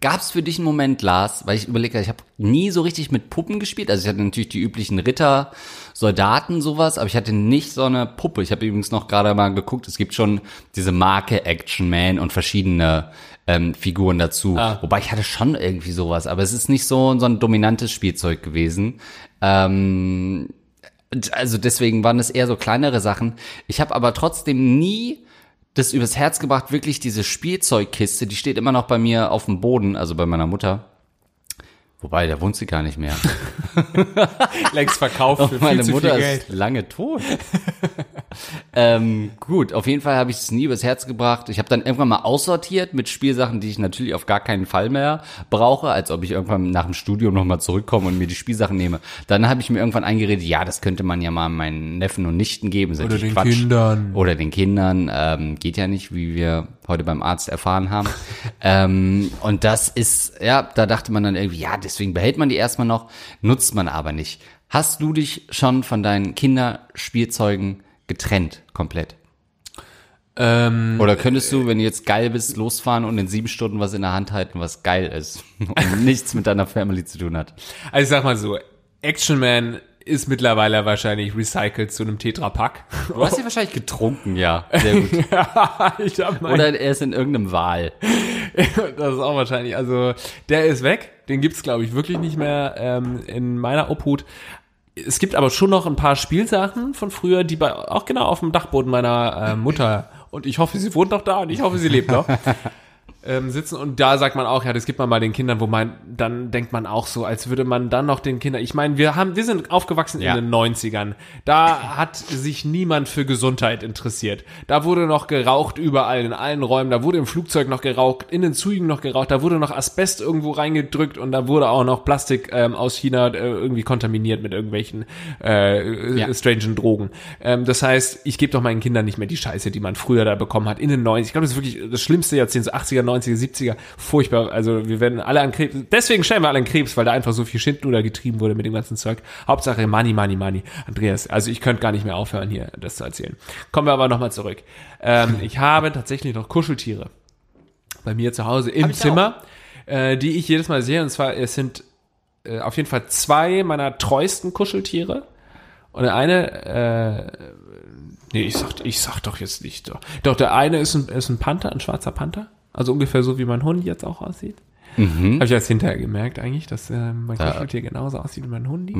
Gab es für dich einen Moment, Lars, weil ich überlege, ich habe nie so richtig mit Puppen gespielt. Also ich hatte natürlich die üblichen Ritter, Soldaten, sowas, aber ich hatte nicht so eine Puppe. Ich habe übrigens noch gerade mal geguckt, es gibt schon diese Marke Action Man und verschiedene ähm, Figuren dazu. Wobei ich hatte schon irgendwie sowas, aber es ist nicht so, so ein dominantes Spielzeug gewesen. Ähm, also deswegen waren es eher so kleinere Sachen. Ich habe aber trotzdem nie das übers Herz gebracht, wirklich diese Spielzeugkiste, die steht immer noch bei mir auf dem Boden, also bei meiner Mutter. Wobei, da wohnt sie gar nicht mehr. Längst verkauft für Meine Mutter ist lange tot. ähm, gut, auf jeden Fall habe ich es nie übers Herz gebracht. Ich habe dann irgendwann mal aussortiert mit Spielsachen, die ich natürlich auf gar keinen Fall mehr brauche, als ob ich irgendwann nach dem Studium nochmal zurückkomme und mir die Spielsachen nehme. Dann habe ich mir irgendwann eingeredet, ja, das könnte man ja mal meinen Neffen und Nichten geben. Oder den Kindern. Oder den Kindern. Ähm, geht ja nicht, wie wir heute beim Arzt erfahren haben. ähm, und das ist, ja, da dachte man dann irgendwie, ja, deswegen behält man die erstmal noch, nutzt man aber nicht. Hast du dich schon von deinen Kinderspielzeugen getrennt, komplett? Ähm, Oder könntest du, wenn du jetzt geil bist, losfahren und in sieben Stunden was in der Hand halten, was geil ist und nichts mit deiner Family zu tun hat? also ich sag mal so, Action Man ist mittlerweile wahrscheinlich recycelt zu einem Tetrapack. Du hast ja wahrscheinlich getrunken, ja. Sehr gut. ich hab mein, Oder er ist in irgendeinem Wal. das ist auch wahrscheinlich, also der ist weg, den gibt's glaube ich wirklich nicht mehr ähm, in meiner Obhut. Es gibt aber schon noch ein paar Spielsachen von früher, die bei, auch genau auf dem Dachboden meiner äh, Mutter, und ich hoffe, sie wohnt noch da und ich hoffe, sie lebt noch, ähm, sitzen. Und da sagt man auch, ja, das gibt man mal den Kindern, wo man, dann denkt man auch so, als würde man dann noch den Kindern, ich meine, wir haben, wir sind aufgewachsen Ja. in den 90ern. Da hat sich niemand für Gesundheit interessiert. Da wurde noch geraucht überall, in allen Räumen. Da wurde im Flugzeug noch geraucht, in den Zügen noch geraucht. Da wurde noch Asbest irgendwo reingedrückt und da wurde auch noch Plastik ähm, aus China äh, irgendwie kontaminiert mit irgendwelchen äh, Ja. strangen Drogen. Ähm, das heißt, ich gebe doch meinen Kindern nicht mehr die Scheiße, die man früher da bekommen hat, in den 90 Ich glaube, das ist wirklich das schlimmste Jahrzehnt, so 80er, 90er, 70er. Furchtbar. Also wir werden alle an Krebs. Deswegen stellen wir alle an Krebs, weil da einfach so viel Schindluder getrieben wurde mit dem ganzen Zeug. Hauptsache Money, Money, Money. Andreas, also ich könnte gar nicht mehr aufhören, hier das zu erzählen. Kommen wir aber nochmal zurück. Ähm, ich habe tatsächlich noch Kuscheltiere bei mir zu Hause im Zimmer, äh, die ich jedes Mal sehe. Und zwar, es sind äh, auf jeden Fall zwei meiner treuesten Kuscheltiere. Und der eine, äh, nee, ich sag, ich sag doch jetzt nicht. Doch, doch der eine ist ein, ist ein Panther, ein schwarzer Panther. Also ungefähr so, wie mein Hund jetzt auch aussieht. Mhm. Habe ich erst hinterher gemerkt eigentlich, dass äh, mein Kuscheltier genauso aussieht wie mein Hundi.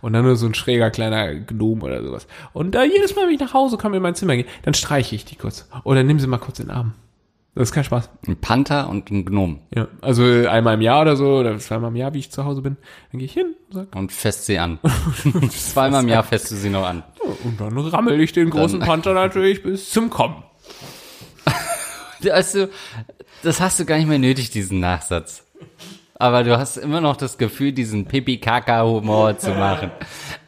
Und dann nur so ein schräger kleiner Gnome oder sowas. Und da jedes Mal, wenn ich nach Hause komme in mein Zimmer gehe, dann streiche ich die kurz. Oder nimm sie mal kurz in den Arm. Das ist kein Spaß. Ein Panther und ein Gnom. Ja, also einmal im Jahr oder so, oder zweimal im Jahr, wie ich zu Hause bin, dann gehe ich hin und sag, Und fest sie an. Zweimal im Jahr fest du sie noch an. und dann rammel ich den großen Panther natürlich bis zum Kommen. Also, das hast du gar nicht mehr nötig, diesen Nachsatz. Aber du hast immer noch das Gefühl, diesen Pipi-Kaka-Humor zu machen.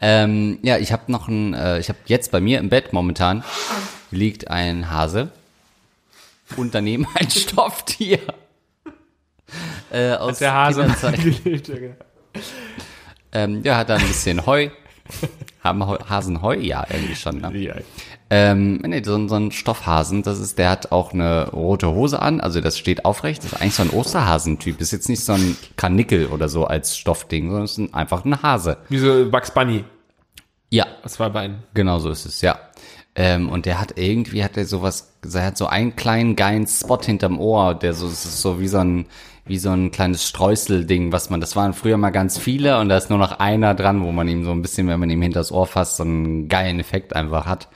Ähm, ja, ich habe noch ein, äh, ich habe jetzt bei mir im Bett momentan liegt ein Hase und daneben ein Stofftier. Äh, aus Der Hase gelebt, ja, genau. Ähm, ja, hat da ein bisschen Heu. Haben Hasen Heu? Ja, irgendwie schon. Ne? Ja. Ähm, nee, so, ein- so ein Stoffhasen, das ist, der hat auch eine rote Hose an, also das steht aufrecht, das ist eigentlich so ein Osterhasentyp, ist jetzt nicht so ein Karnickel oder so als Stoffding, sondern es ist ein, einfach ein Hase. Wie so Bugs Bunny. Ja, Aus zwei Beinen. genau so ist es, ja. Ähm, und der hat irgendwie, hat er sowas, er hat so einen kleinen geilen Spot hinterm Ohr, der so, ist so wie so ein, wie so ein kleines Streuselding, was man, das waren früher mal ganz viele und da ist nur noch einer dran, wo man ihm so ein bisschen, wenn man ihm hinters Ohr fasst, so einen geilen Effekt einfach hat.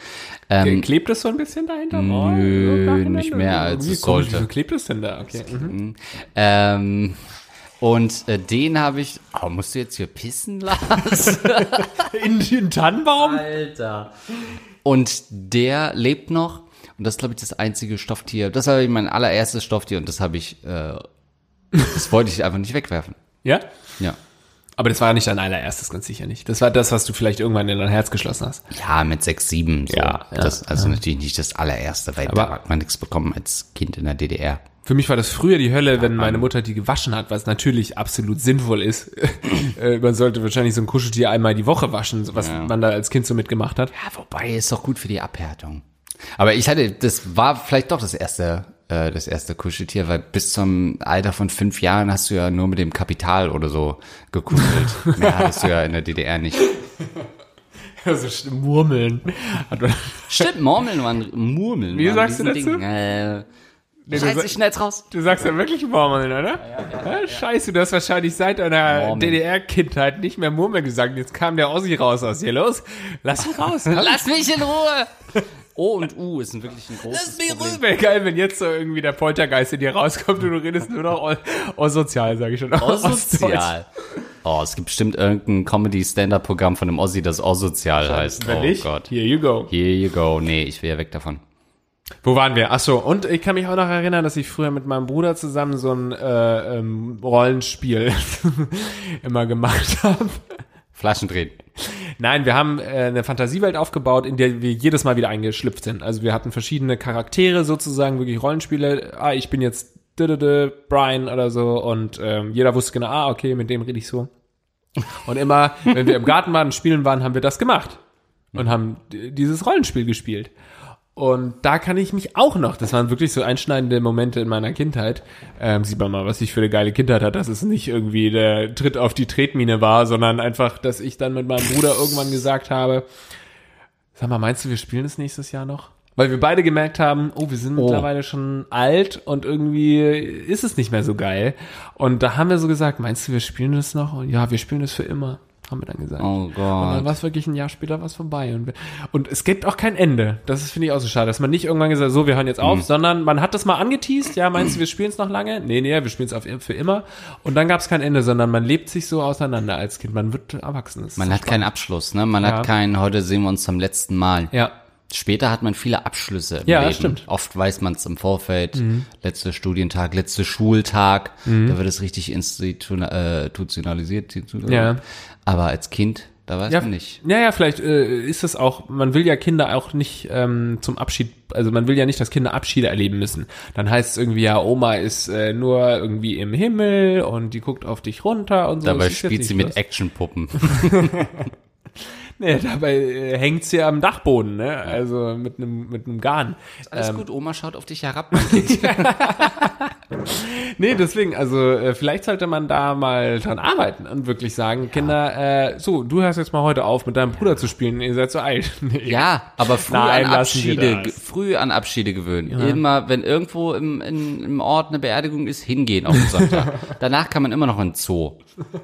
Ähm, Klebt es so ein bisschen dahinter? Nö, nicht mehr, als es sollte. Wieso klebt es denn da? Okay. Mhm. Ähm, und äh, den habe ich. Oh, musst du jetzt hier pissen, Lars? In den Tannenbaum? Alter. Und der lebt noch. Und das ist, glaube ich, das einzige Stofftier. Das habe ich mein allererstes Stofftier und das habe ich. Äh, das wollte ich einfach nicht wegwerfen. Ja? Ja. Aber das war ja nicht dein allererstes, ganz sicher nicht. Das war das, was du vielleicht irgendwann in dein Herz geschlossen hast. Ja, mit sechs, sieben. So. Ja, ja, das, also natürlich nicht das allererste, weil Aber- da hat man nichts bekommen als Kind in der DDR. Für mich war das früher die Hölle, wenn meine Mutter die gewaschen hat, was natürlich absolut sinnvoll ist. Äh, man sollte wahrscheinlich so ein Kuscheltier einmal die Woche waschen, was man da als Kind so mitgemacht hat. Ja, wobei ist doch gut für die Abhärtung. Aber ich hatte, das war vielleicht doch das erste, äh, das erste Kuscheltier, weil bis zum Alter von fünf Jahren hast du ja nur mit dem Kapital oder so gekuschelt. Mehr hattest du ja in der DDR nicht. Also Murmeln. Stimmt, Murmeln waren Murmeln. Wie waren sagst du dazu? Äh, du Scheiße, ich schneid's raus. Du sagst ja wirklich Murmeln, oder? Ja, Scheiße, du hast wahrscheinlich seit deiner. DDR-Kindheit nicht mehr Murmeln gesagt. Jetzt kam der Ossi raus aus hier. Los, lass ihn raus. Lass mich in Ruhe! O und U ist ein wirklich ein großes Problem. Wäre geil, wenn jetzt so irgendwie der Poltergeist in dir rauskommt und du redest nur noch o- osozial, sag ich schon. Osozial. Oh, es gibt bestimmt irgendein Comedy-Stand-Up-Programm von einem Ossi, das Osozial heißt. Wenn oh nicht, Gott. here you go. Here you go. Nee, ich will ja weg davon. Wo waren wir? Ach so, und ich kann mich auch noch erinnern, dass ich früher mit meinem Bruder zusammen so ein äh, ähm, Rollenspiel immer gemacht habe. Flaschen drehen. Nein, wir haben äh, eine Fantasiewelt aufgebaut, in der wir jedes Mal wieder eingeschlüpft sind. Also wir hatten verschiedene Charaktere sozusagen, wirklich Rollenspiele. Ah, ich bin jetzt Brian oder so und ähm, jeder wusste genau, ah, okay, mit dem rede ich so. Und immer, wenn wir im Garten waren spielen waren, haben wir das gemacht und haben dieses Rollenspiel gespielt. Und da kann ich mich auch noch, das waren wirklich so einschneidende Momente in meiner Kindheit. Ähm, sieht man mal, was ich für eine geile Kindheit hatte, dass es nicht irgendwie der Tritt auf die Tretmine war, sondern einfach, dass ich dann mit meinem Bruder irgendwann gesagt habe, sag mal, meinst du, wir spielen es nächstes Jahr noch? Weil wir beide gemerkt haben, oh, wir sind mittlerweile schon alt und irgendwie ist es nicht mehr so geil. Und da haben wir so gesagt, meinst du, wir spielen das noch? Und ja, wir spielen das für immer, haben wir dann gesagt. Oh Und dann Gott. war es wirklich ein Jahr später was vorbei. Und, und es gibt auch kein Ende. Das ist, finde ich, auch so schade, dass man nicht irgendwann gesagt hat, so, wir hören jetzt auf, Mhm. sondern man hat das mal angeteased, ja, meinst du, wir spielen es noch lange? Nee, nee, wir spielen es für immer. Und dann gab es kein Ende, sondern man lebt sich so auseinander als Kind. Man wird erwachsen. Man so hat keinen Abschluss, ne? Man Ja. hat keinen, heute sehen wir uns zum letzten Mal. Ja. Später hat man viele Abschlüsse im Ja, Leben. stimmt. Oft weiß man es im Vorfeld. Letzter Studientag, letzter Schultag. Da wird es richtig institutionalisiert. Ja. Aber als Kind, da weiß Ja, man nicht. ja, ja, vielleicht äh, ist es auch, man will ja Kinder auch nicht ähm, zum Abschied, also man will ja nicht, dass Kinder Abschiede erleben müssen. Dann heißt es irgendwie, ja, Oma ist äh, nur irgendwie im Himmel und die guckt auf dich runter und so. Dabei spielt sie mit. Actionpuppen. Nee, dabei äh, hängt sie am Dachboden, ne? Also mit einem mit einem Garn. Alles gut, Oma schaut auf dich herab. Nee, deswegen, also äh, vielleicht sollte man da mal dran arbeiten und wirklich sagen, Kinder, äh, so, du hörst jetzt mal heute auf, mit deinem Bruder zu spielen, ihr seid so alt. Nee. Ja, aber früh Nein, an Abschiede, früh an Abschiede gewöhnen. Immer, wenn irgendwo im, in, im Ort eine Beerdigung ist, hingehen auf den Sonntag. Danach kann man immer noch in den Zoo.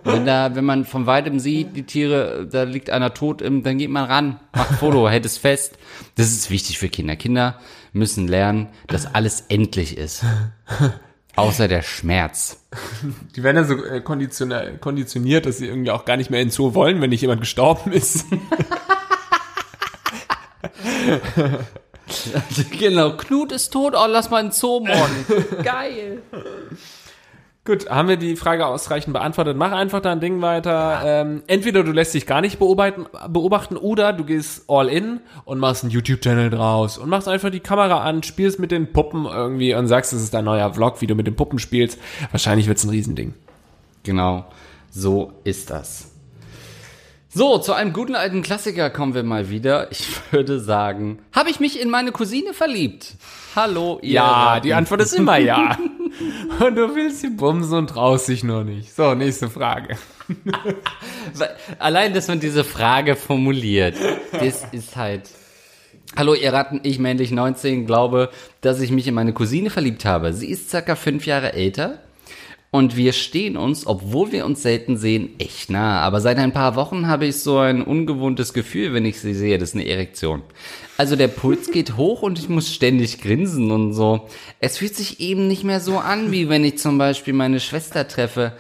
Wenn da, wenn man von weitem sieht, die Tiere, da liegt einer tot, im, dann geht man ran, macht ein Foto, hält es fest. Das ist wichtig für Kinder. Kinder müssen lernen, dass alles endlich ist. Außer der Schmerz. Die werden ja so äh, konditioniert, dass sie irgendwie auch gar nicht mehr ins Zoo wollen, wenn nicht jemand gestorben ist. genau, Knut ist tot, oh, lass mal in den Zoo morgen. Geil. Gut, haben wir die Frage ausreichend beantwortet. Mach einfach dein Ding weiter. Ähm, entweder du lässt dich gar nicht beobachten, beobachten oder du gehst all in und machst einen YouTube-Channel draus und machst einfach die Kamera an, spielst mit den Puppen irgendwie und sagst, es ist dein neuer Vlog, wie du mit den Puppen spielst. Wahrscheinlich wird's ein Riesending. Genau, so ist das. So, zu einem guten alten Klassiker kommen wir mal wieder. Ich würde sagen, habe ich mich in meine Cousine verliebt? Hallo, ihr. Ja, Ratten. die Antwort ist immer ja. und du willst sie bumsen und traust dich nur nicht. So, nächste Frage. Allein, dass man diese Frage formuliert, das ist halt. Hallo, ihr Ratten, ich männlich 19 glaube, dass ich mich in meine Cousine verliebt habe. Sie ist circa fünf Jahre älter und wir stehen uns, obwohl wir uns selten sehen, echt nah. Aber seit ein paar Wochen habe ich so ein ungewohntes Gefühl, wenn ich sie sehe. Das ist eine Erektion. Also der Puls geht hoch und ich muss ständig grinsen und so. Es fühlt sich eben nicht mehr so an, wie wenn ich zum Beispiel meine Schwester treffe.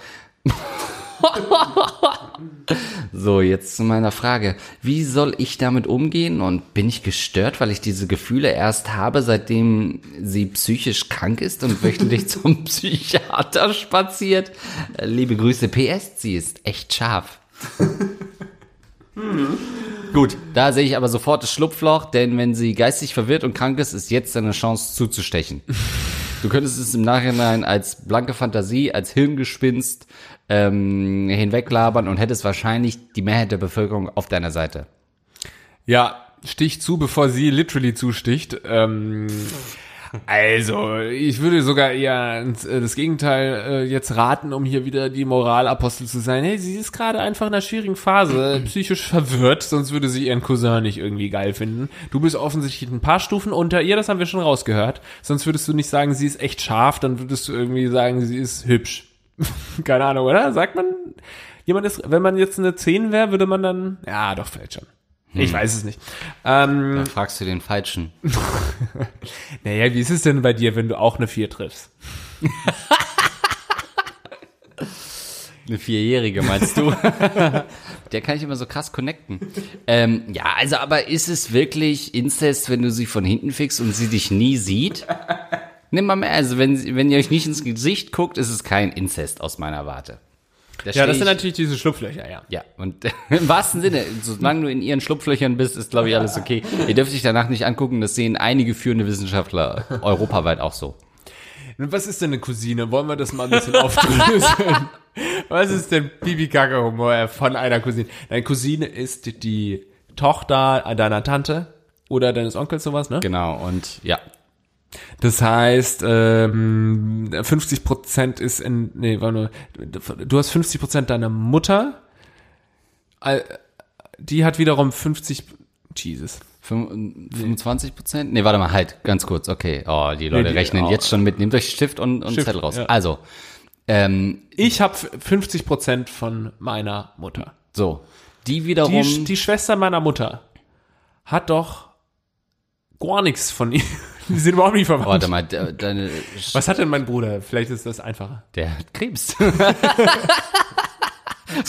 So, jetzt zu meiner Frage. Wie soll ich damit umgehen und bin ich gestört, weil ich diese Gefühle erst habe, seitdem sie psychisch krank ist und wöchentlich zum Psychiater spaziert? Äh, Liebe Grüße, PS, sie ist echt scharf. Gut, da sehe ich aber sofort das Schlupfloch, denn wenn sie geistig verwirrt und krank ist, ist jetzt deine Chance zuzustechen. Du könntest es im Nachhinein als blanke Fantasie, als Hirngespinst ähm, hinweglabern und hättest wahrscheinlich die Mehrheit der Bevölkerung auf deiner Seite. Ja, stich zu, bevor sie literally zusticht. Ähm, also, ich würde sogar eher äh, das Gegenteil äh, jetzt raten, um hier wieder die Moralapostel zu sein. Hey, sie ist gerade einfach in einer schwierigen Phase, psychisch verwirrt, sonst würde sie ihren Cousin nicht irgendwie geil finden. Du bist offensichtlich ein paar Stufen unter ihr, das haben wir schon rausgehört. Sonst würdest du nicht sagen, sie ist echt scharf, dann würdest du irgendwie sagen, sie ist hübsch. Keine Ahnung, oder? Sagt man, jemand ist, wenn man jetzt eine 10 wäre, würde man dann, ja, doch, vielleicht schon. Ich weiß es nicht. Ähm, Da fragst du den Falschen. naja, wie ist es denn bei dir, wenn du auch eine 4 triffst? Eine Vierjährige, meinst du? Der kann ich immer so krass connecten. Ähm, ja, also aber ist es wirklich Inzest, wenn du sie von hinten fickst und sie dich nie sieht? Nimm mal mehr, also wenn, sie- wenn ihr euch nicht ins Gesicht guckt, ist es kein Inzest aus meiner Warte. Da Ja, das sind natürlich diese Schlupflöcher, ja. Ja, und im wahrsten Sinne, solange du in ihren Schlupflöchern bist, ist, glaube ich, alles okay. Ihr dürft dich danach nicht angucken, das sehen einige führende Wissenschaftler europaweit auch so. Was ist denn eine Cousine? Wollen wir das mal ein bisschen aufdröseln? was ist denn Pipi-Kacke-Humor von einer Cousine? Deine Cousine ist die Tochter deiner Tante oder deines Onkels, sowas, ne? Genau, und ja, Das heißt, ähm, 50 Prozent ist in, nee, warte mal, du hast 50 Prozent deiner Mutter, die hat wiederum 50, Jesus. Fünf- 25 Prozent? Nee, warte mal, halt, ganz kurz, okay. Oh, die Leute die- rechnen oh. jetzt schon mit. Nehmt euch Stift und, und Stift, Zettel raus. ja. Also, ähm, Ich habe 50 Prozent von meiner Mutter. so. Die wiederum, Die, die Schwester meiner Mutter hat doch gar nichts von ihr. Die sind überhaupt nicht verwandt. warte mal, de, deine, Was hat denn mein Bruder? Vielleicht ist das einfacher. der hat Krebs.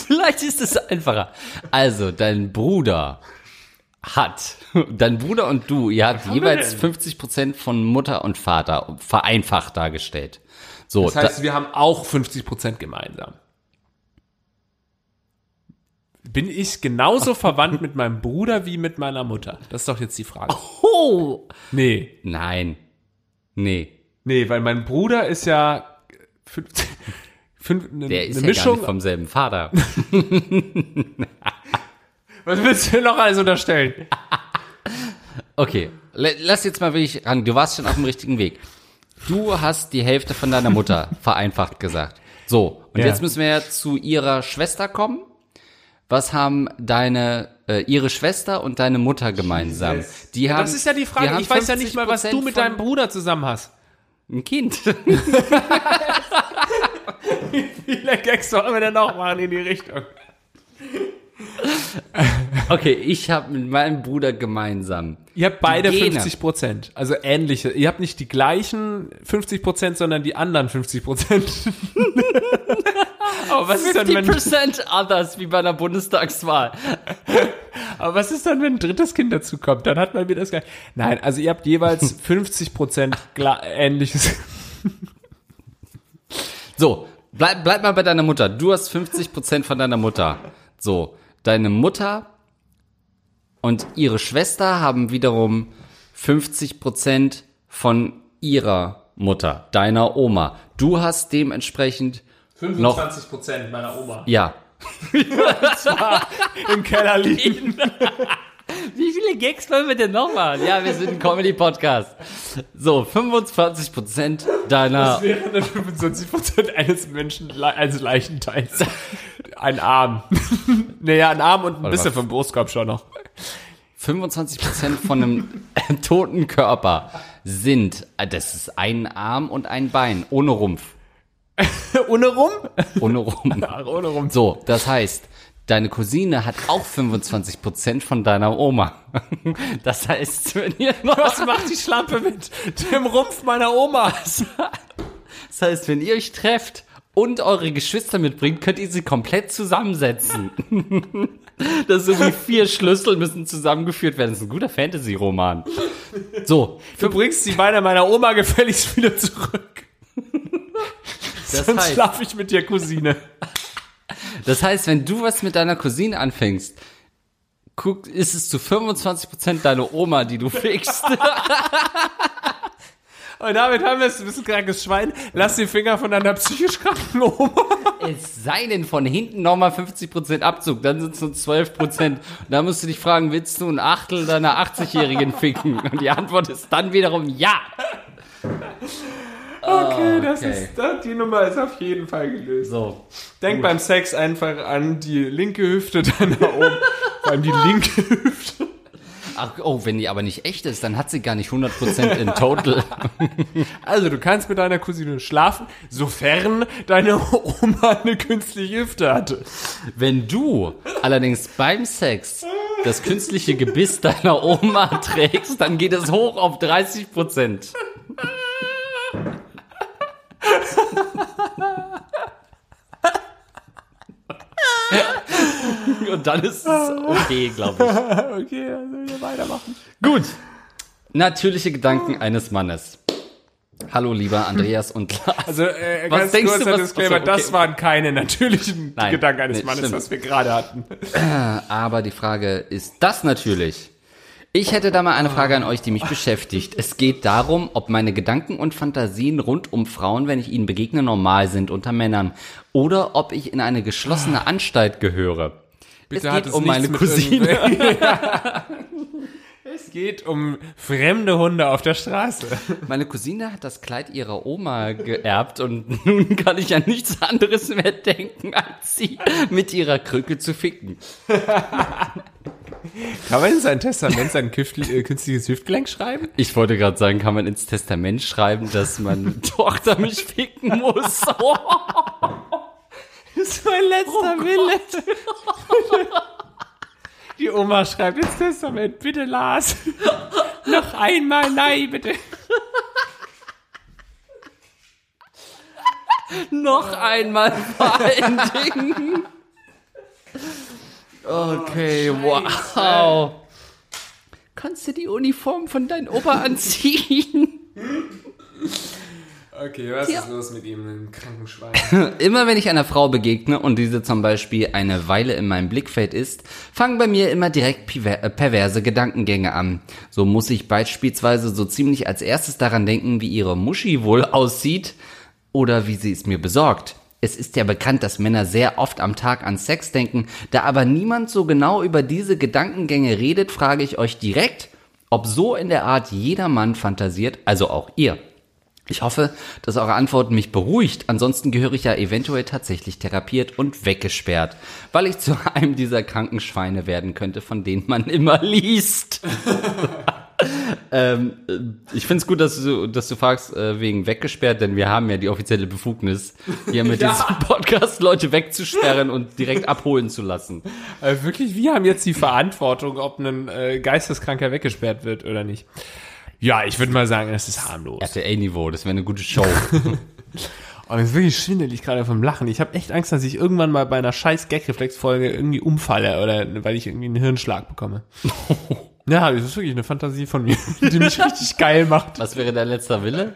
Vielleicht ist es einfacher. Also, dein Bruder hat, dein Bruder und du, ihr habt jeweils denn? 50 Prozent von Mutter und Vater vereinfacht dargestellt. So, Das heißt, wir haben auch 50 Prozent gemeinsam. Bin ich genauso verwandt mit meinem Bruder wie mit meiner Mutter? Das ist doch jetzt die Frage. oh, Nee. nein, nee. Nee, weil mein Bruder ist ja fünf, fünf, eine, Der ist eine ja gar Mischung. nicht vom selben Vater. Was willst du noch alles unterstellen? Okay, lass jetzt mal wirklich ran. Du warst schon auf dem richtigen Weg. Du hast die Hälfte von deiner Mutter, vereinfacht gesagt. So, und Ja. jetzt müssen wir zu ihrer Schwester kommen. Was haben deine, äh, ihre Schwester und deine Mutter gemeinsam? Die haben, Das ist ja die die Frage. haben Ich weiß ja nicht mal, was du 50% mit deinem Bruder zusammen hast. Ein Kind. Wie viele Gags sollen wir denn noch machen in die Richtung? Okay, ich habe mit meinem Bruder gemeinsam. Ihr habt beide Die Gene. 50 Prozent, also ähnliche. Ihr habt nicht die gleichen 50 Prozent, sondern die anderen 50 Prozent. aber, was ist dann, wenn, 50% others, wie bei einer Bundestagswahl. aber was ist dann, wenn ein drittes Kind dazu kommt? Dann hat man wieder das gleiche. Nein, also ihr habt jeweils 50 Prozent ähnliches. So, bleib, bleib mal bei deiner Mutter. Du hast 50% von deiner Mutter. So, deine Mutter und ihre Schwester haben wiederum 50% von ihrer Mutter, deiner Oma. Du hast dementsprechend 25 Prozent meiner Oma. ja. Im Keller liegen. Wie viele Gags wollen wir denn noch machen? Ja, wir sind ein Comedy-Podcast. So, 25% deiner, Das wären dann 25 Prozent eines Menschen, eines Leichenteils. Ein Arm. naja, ein Arm und ein bisschen was? vom Brustkorb schon noch. 25% von einem toten Körper sind, das ist ein Arm und ein Bein, ohne Rumpf. Ohne rum? Ohne. Ach, ohne rum. So, das heißt, deine Cousine hat auch 25% von deiner Oma. Das heißt, wenn ihr noch, Was macht die Schlampe mit dem Rumpf meiner Oma? das heißt, wenn ihr euch trefft und eure Geschwister mitbringt, könnt ihr sie komplett zusammensetzen. Das ist so wie vier Schlüssel müssen zusammengeführt werden. Das ist ein guter Fantasy-Roman. So, Du bringst die Beine meiner Oma gefälligst wieder zurück. Das Sonst heißt, schlaf ich mit dir, Cousine. das heißt, wenn du was mit deiner Cousine anfängst, guck, ist es zu 25% deine Oma, die du fickst. Und damit haben wir es, du bist ein krankes Schwein. Lass die Finger von deiner psychisch kranken Oma. Es sei denn von hinten nochmal 50% Abzug, dann sind es nur 12%. Und da musst du dich fragen, willst du ein Achtel deiner 80-Jährigen ficken? Und die Antwort ist dann wiederum ja. Okay, das okay. ist, das, die Nummer ist auf jeden Fall gelöst. So. Denk beim Sex einfach an die linke Hüfte deiner Oma. Vor allem die linke Hüfte. Ach, oh, wenn die aber nicht echt ist, dann hat sie gar nicht 100% in total. Also, du kannst mit deiner Cousine schlafen, sofern deine Oma eine künstliche Hüfte hatte. Wenn du allerdings beim Sex das künstliche Gebiss deiner Oma trägst, dann geht es hoch auf 30%. Und dann ist es okay, glaube ich. Okay, also wir weitermachen. Gut. Natürliche Gedanken eines Mannes. Hallo, lieber Andreas und Lars. Also, äh, Was ganz denkst du, kurzer was- Disclaimer, okay. das waren keine natürlichen Nein. Gedanken eines Nee, Mannes, stimmt. was wir gerade hatten. Aber die Frage ist das natürlich. Ich hätte da mal eine Frage an euch, die mich beschäftigt. Es geht darum, ob meine Gedanken und Fantasien rund um Frauen, wenn ich ihnen begegne, normal sind unter Männern. Oder ob ich in eine geschlossene Anstalt gehöre. Bitte es geht es um meine Cousine. Es geht um fremde Hunde auf der Straße. Meine Cousine hat das Kleid ihrer Oma geerbt und nun kann ich an nichts anderes mehr denken, als sie mit ihrer Krücke zu ficken. Kann man in sein Testament sein äh, künstliches Hüftgelenk schreiben? Ich wollte gerade sagen, kann man ins Testament schreiben, dass meine Tochter mich ficken muss. Oh. Das ist mein letzter Wille. Die Oma schreibt ins Testament, bitte Lars. Noch einmal, nein, bitte. Noch einmal vor allen Dingen. Okay, wow. Kannst du die Uniform von deinem Opa anziehen? Okay, was Ja. ist los mit ihm, einem kranken Schwein? Immer wenn ich einer Frau begegne und diese zum Beispiel eine Weile in meinem Blickfeld ist, fangen bei mir immer direkt äh, perverse Gedankengänge an. So muss ich beispielsweise so ziemlich als erstes daran denken, wie ihre Muschi wohl aussieht oder wie sie es mir besorgt. Es ist ja bekannt, dass Männer sehr oft am Tag an Sex denken. Da aber niemand so genau über diese Gedankengänge redet, frage ich euch direkt, ob so in der Art jeder Mann fantasiert, also auch ihr. Ich hoffe, dass eure Antwort mich beruhigt. Ansonsten gehöre ich ja eventuell tatsächlich therapiert und weggesperrt, weil ich zu einem dieser kranken Schweine werden könnte, von denen man immer liest. ähm, äh, ich finde es gut, dass du, dass du fragst äh, wegen weggesperrt, denn wir haben ja die offizielle Befugnis, hier mit Ja. diesem Podcast Leute wegzusperren und direkt abholen zu lassen. äh, wirklich, wir haben jetzt die Verantwortung, ob ein äh, Geisteskranker weggesperrt wird oder nicht. Ja, ich würde mal sagen, das ist harmlos. RTL-Niveau, das wäre eine gute Show. Oh, mir ist wirklich schwindelig gerade vom Lachen. Ich habe echt Angst, dass ich irgendwann mal bei einer scheiß Gag-Reflex-Folge irgendwie umfalle oder weil ich irgendwie einen Hirnschlag bekomme. ja, das ist wirklich eine Fantasie von mir, die mich richtig geil macht. Was wäre dein letzter Wille?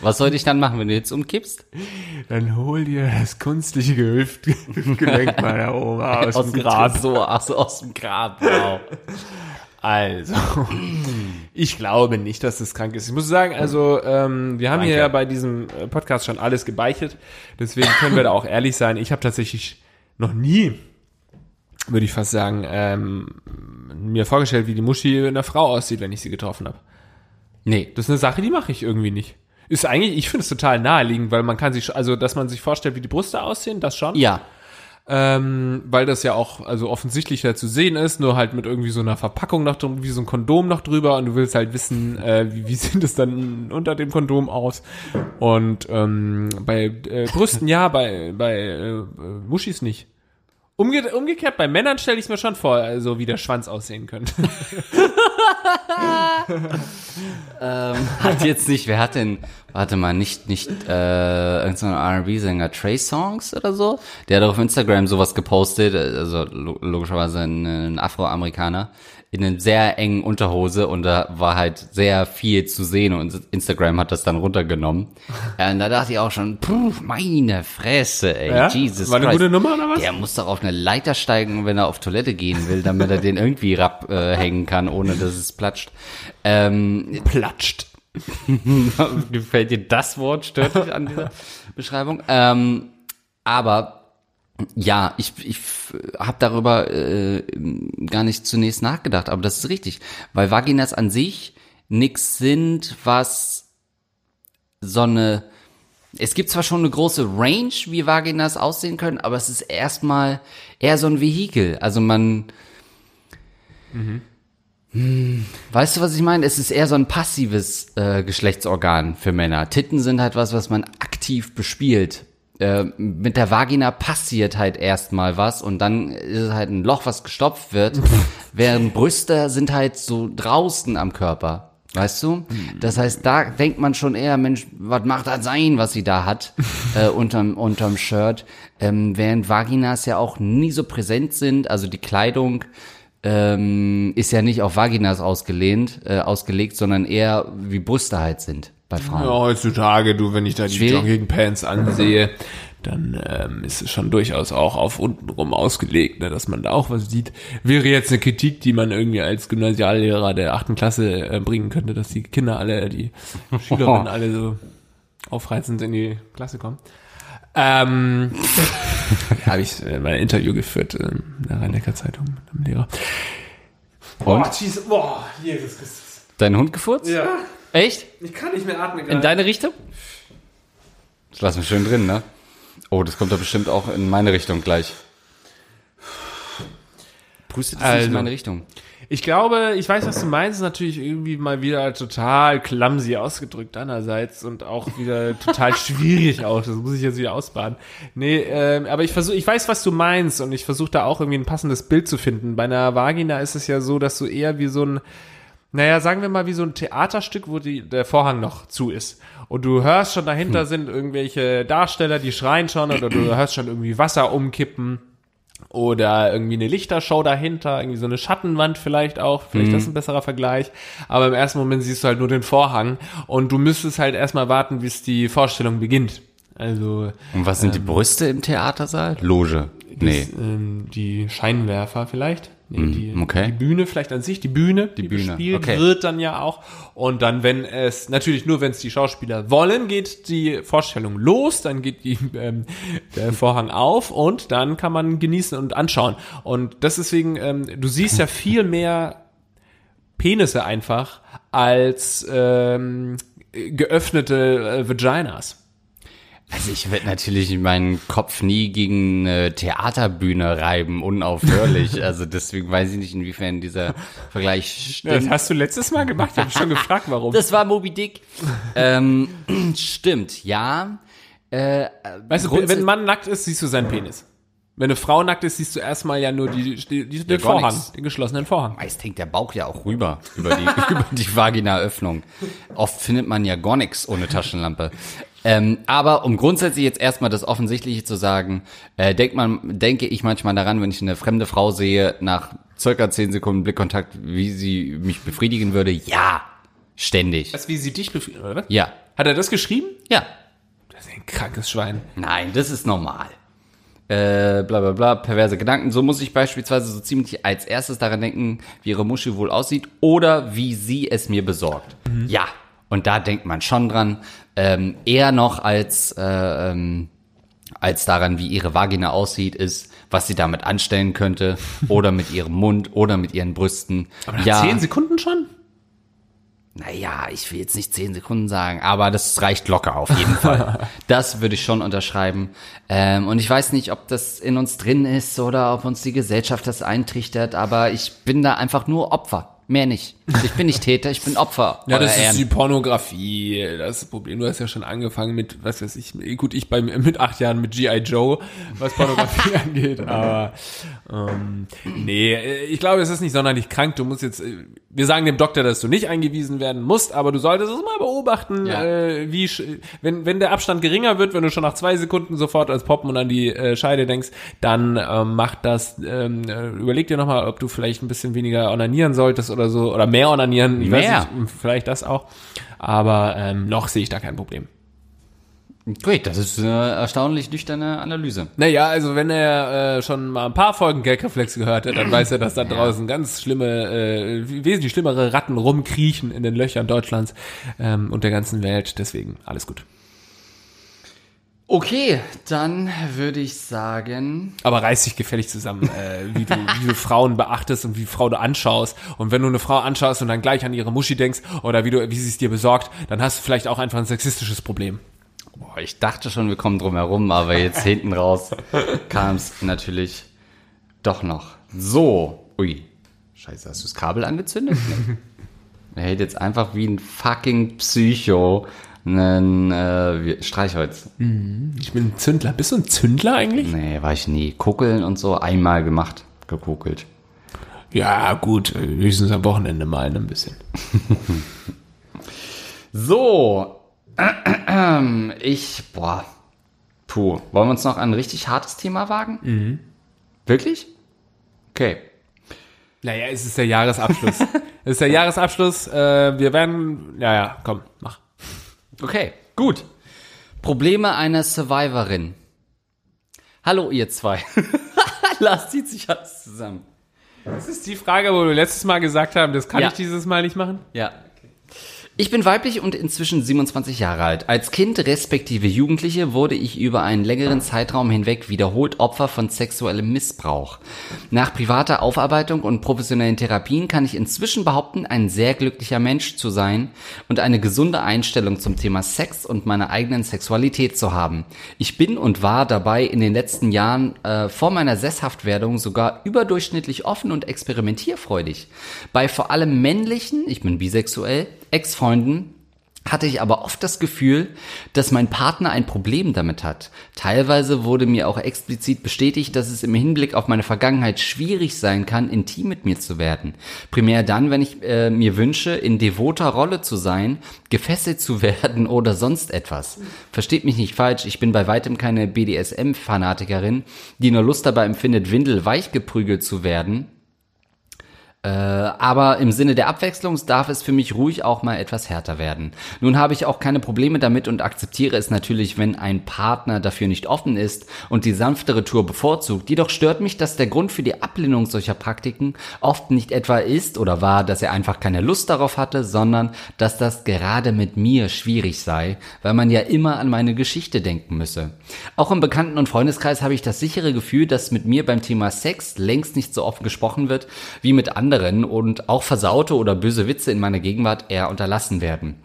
Was sollte ich dann machen, wenn du jetzt umkippst? Dann hol dir das künstliche Hüftgelenk meiner Oma aus, dem Grab. So, ach so, aus dem Grab, wow. Also, ich glaube nicht, dass das krank ist. Ich muss sagen, also ähm, wir haben Danke. hier ja bei diesem äh, Podcast schon alles gebeichtet. Deswegen können wir da auch ehrlich sein. Ich habe tatsächlich noch nie, würde ich fast sagen, ähm, mir vorgestellt, wie die Muschi einer Frau aussieht, wenn ich sie getroffen habe. Nee, Das ist eine Sache, die mache ich irgendwie nicht. Ist eigentlich, ich finde es total naheliegend, weil man kann sich, also dass man sich vorstellt, wie die Brüste aussehen, das schon. ja. Ähm, weil das ja auch also offensichtlich ja zu sehen ist, nur halt mit irgendwie so einer Verpackung noch drum, wie so ein Kondom noch drüber und du willst halt wissen, äh, wie, wie sieht es dann unter dem Kondom aus. Und ähm, bei äh, Brüsten ja, bei, bei äh, Muschis nicht. Umge umgekehrt, bei Männern stelle ich es mir schon vor, also wie der Schwanz aussehen könnte. ähm, hat jetzt nicht, wer hat denn, warte mal, nicht, nicht, äh, irgendein R&B-Sänger, Trey Songs oder so? Der hat auf Instagram sowas gepostet, also lo logischerweise ein, ein Afroamerikaner, in einer sehr engen Unterhose und da war halt sehr viel zu sehen und Instagram hat das dann runtergenommen. Ja, und da dachte ich auch schon, puh, meine Fresse, ey, Ja? Jesus War eine Christ. gute Nummer oder was? Der muss doch auf eine Leiter steigen, wenn er auf Toilette gehen will, damit er den irgendwie rab äh, hängen kann, ohne dass es platscht. Ähm, Platscht. gefällt dir das Wort? Stört dich an dieser Beschreibung? Ähm, aber ja, ich, ich habe darüber äh, gar nicht zunächst nachgedacht, aber das ist richtig, weil Vaginas an sich nix sind, was so eine es gibt zwar schon eine große Range, wie Vaginas aussehen können, aber es ist erstmal eher so ein Vehikel. Also man, Hm, weißt du, was ich meine? Es ist eher so ein passives äh, Geschlechtsorgan für Männer. Titten sind halt was, was man aktiv bespielt. Äh, mit der Vagina passiert halt erstmal was und dann ist es halt ein Loch, was gestopft wird, während Brüste sind halt so draußen am Körper. Weißt du? Das heißt, da denkt man schon eher, Mensch, was macht das sein, was sie da hat, äh, unterm, unterm Shirt. Ähm, während Vaginas ja auch nie so präsent sind, also die Kleidung ähm, ist ja nicht auf Vaginas ausgelehnt, äh, ausgelegt, sondern eher wie Brüste halt sind bei Frauen. Ja, heutzutage, du, wenn ich da die. Joggingpants ansehe, dann ähm, ist es schon durchaus auch auf untenrum ausgelegt, ne, dass man da auch was sieht. Wäre jetzt eine Kritik, die man irgendwie als Gymnasiallehrer der achten Klasse äh, bringen könnte, dass die Kinder alle, die Schülerinnen alle so aufreizend in die Klasse kommen. Ähm, habe ich äh, mal ein Interview geführt äh, in der Rhein-Neckar-Zeitung mit einem Lehrer. Und? Jesus, boah, Jesus Christus. Dein Hund gefurzt? Ja, Echt? ich kann nicht mehr atmen In deine Richtung? Das lassen wir schön drin, ne? Oh, das kommt doch bestimmt auch in meine Richtung gleich. Pustet es nicht Also. in meine Richtung. Ich glaube, ich weiß, was du meinst, ist natürlich irgendwie mal wieder total clumsy ausgedrückt einerseits und auch wieder total schwierig auch. Das muss ich jetzt wieder ausbaden. Nee, ähm, aber ich versuche, ich weiß, was du meinst und ich versuche da auch irgendwie ein passendes Bild zu finden. Bei einer Vagina ist es ja so, dass du eher wie so ein, naja, sagen wir mal wie so ein Theaterstück, wo die, der Vorhang noch zu ist. Und du hörst schon, dahinter sind irgendwelche Darsteller, die schreien schon oder du hörst schon irgendwie Wasser umkippen oder irgendwie eine Lichtershow dahinter, irgendwie so eine Schattenwand vielleicht auch, vielleicht das ist ein besserer Vergleich. Aber im ersten Moment siehst du halt nur den Vorhang und du müsstest halt erstmal warten, bis die Vorstellung beginnt. Also Und was sind die Brüste im Theatersaal? Loge. Nee. das, ähm, die Scheinwerfer vielleicht. Nee, die, okay. die Bühne vielleicht an sich, die Bühne, die, Bühne, bespielt okay. wird dann ja auch. Und dann, wenn es, natürlich nur, wenn es die Schauspieler wollen, geht die Vorstellung los, dann geht die, ähm, der Vorhang auf und dann kann man genießen und anschauen. Und das deswegen, ähm, du siehst ja viel mehr Penisse einfach als ähm, geöffnete äh, Vaginas. Also ich werde natürlich meinen Kopf nie gegen eine Theaterbühne reiben, unaufhörlich. Also deswegen weiß ich nicht, inwiefern dieser Vergleich stimmt. hast du letztes Mal gemacht, ich habe schon gefragt, warum. Das war Moby Dick. ähm, stimmt, ja. Äh, Weißt du, wenn ein Mann nackt ist, siehst du seinen Penis. Wenn eine Frau nackt ist, siehst du erstmal ja nur die, die, die, den gar Vorhang, den geschlossenen Vorhang. meist hängt der Bauch ja auch rüber über die, über die Vaginaöffnung. Oft findet man ja gar nichts ohne Taschenlampe. Ähm, aber um grundsätzlich jetzt erstmal das Offensichtliche zu sagen, äh, denkt man, denke ich manchmal daran, wenn ich eine fremde Frau sehe, nach circa zehn Sekunden Blickkontakt, wie sie mich befriedigen würde. Ja, ständig. Das wie sie dich befriedigt, oder? was? Ja, Hat er das geschrieben? ja. Das ist ein krankes Schwein. Nein, das ist normal. Äh, bla bla bla, perverse Gedanken. So muss ich beispielsweise so ziemlich als erstes daran denken, wie ihre Muschi wohl aussieht oder wie sie es mir besorgt. Ja, und da denkt man schon dran. Ähm, eher noch als, äh, ähm, als daran, wie ihre Vagina aussieht, ist, was sie damit anstellen könnte oder mit ihrem Mund oder mit ihren Brüsten. Aber nach ja, zehn Sekunden schon? naja, ich will jetzt nicht zehn Sekunden sagen, aber das reicht locker auf jeden Fall. Das würde ich schon unterschreiben. Ähm, und ich weiß nicht, ob das in uns drin ist oder ob uns die Gesellschaft das eintrichtert, aber ich bin da einfach nur Opfer. Mehr nicht. Ich bin nicht Täter, ich bin Opfer. Ja, das ist die Pornografie, das Problem. Du hast ja schon angefangen mit, was weiß ich, gut, ich bei, mit acht Jahren mit G.I. Joe, was Pornografie angeht, aber ähm, nee, ich glaube, es ist nicht sonderlich krank. Du musst jetzt, äh, wir sagen dem Doktor, dass du nicht eingewiesen werden musst, aber du solltest es mal beobachten, Ja. äh, wie, wenn, wenn der Abstand geringer wird, wenn du schon nach zwei Sekunden sofort als Poppen und an die äh, Scheide denkst, dann ähm, mach das, ähm, äh, überleg dir nochmal, ob du vielleicht ein bisschen weniger onanieren solltest oder so, oder mehr onanieren, ich Mehr? weiß nicht, vielleicht das auch, aber ähm, noch sehe ich da kein Problem. Great, das ist eine erstaunlich nüchterne Analyse. Naja, also wenn er äh, schon mal ein paar Folgen Gagreflex gehört hat, dann weiß er, dass da draußen ganz schlimme, äh, wesentlich schlimmere Ratten rumkriechen in den Löchern Deutschlands ähm, und der ganzen Welt. Deswegen alles gut. Okay, dann würde ich sagen, Aber reiß dich gefällig zusammen, äh, wie, du, wie du Frauen beachtest und wie Frau du anschaust. Und wenn du eine Frau anschaust und dann gleich an ihre Muschi denkst oder wie, du, wie sie es dir besorgt, dann hast du vielleicht auch einfach ein sexistisches Problem. boah, ich dachte schon, wir kommen drum herum, aber jetzt hinten raus kam es natürlich doch noch. So, ui, scheiße, hast du das Kabel angezündet? Er hält jetzt einfach wie ein fucking Psycho einen äh, Streichholz. Ich bin ein Zündler. Bist du ein Zündler eigentlich? Nee, war ich nie. Kuckeln und so, einmal gemacht, gekokelt. Ja, gut, höchstens am Wochenende mal ein bisschen. So, ich, boah, puh, wollen wir uns noch ein richtig hartes Thema wagen? Mhm. Wirklich? Okay. Naja, es ist der Jahresabschluss. es ist der Jahresabschluss. Äh, wir werden. Ja, ja, komm, mach. Okay, gut. Probleme einer Survivorin. Hallo, ihr zwei. Lars zieht sich alles zusammen. Das ist die Frage, wo wir letztes Mal gesagt haben, das kann Ja. ich dieses Mal nicht machen. Ja. Ich bin weiblich und inzwischen 27 Jahre alt. Als Kind respektive Jugendliche wurde ich über einen längeren Zeitraum hinweg wiederholt Opfer von sexuellem Missbrauch. Nach privater Aufarbeitung und professionellen Therapien kann ich inzwischen behaupten, ein sehr glücklicher Mensch zu sein und eine gesunde Einstellung zum Thema Sex und meiner eigenen Sexualität zu haben. Ich bin und war dabei in den letzten Jahren äh, vor meiner Sesshaftwerdung sogar überdurchschnittlich offen und experimentierfreudig. Bei vor allem männlichen, ich bin bisexuell, Ex-Freunden hatte ich aber oft das Gefühl, dass mein Partner ein Problem damit hat. Teilweise wurde mir auch explizit bestätigt, dass es im Hinblick auf meine Vergangenheit schwierig sein kann, intim mit mir zu werden. Primär dann, wenn ich äh, mir wünsche, in devoter Rolle zu sein, gefesselt zu werden oder sonst etwas. Versteht mich nicht falsch, ich bin bei weitem keine BDSM-Fanatikerin, die nur Lust dabei empfindet, windelweich geprügelt zu werden. Äh, aber im Sinne der Abwechslung darf es für mich ruhig auch mal etwas härter werden. Nun habe ich auch keine Probleme damit und akzeptiere es natürlich, wenn ein Partner dafür nicht offen ist und die sanftere Tour bevorzugt. Jedoch stört mich, dass der Grund für die Ablehnung solcher Praktiken oft nicht etwa ist oder war, dass er einfach keine Lust darauf hatte, sondern dass das gerade mit mir schwierig sei, weil man ja immer an meine Geschichte denken müsse. Auch im Bekannten- und Freundeskreis habe ich das sichere Gefühl, dass mit mir beim Thema Sex längst nicht so oft gesprochen wird wie mit anderen und auch versaute oder böse Witze in meiner Gegenwart eher unterlassen werden.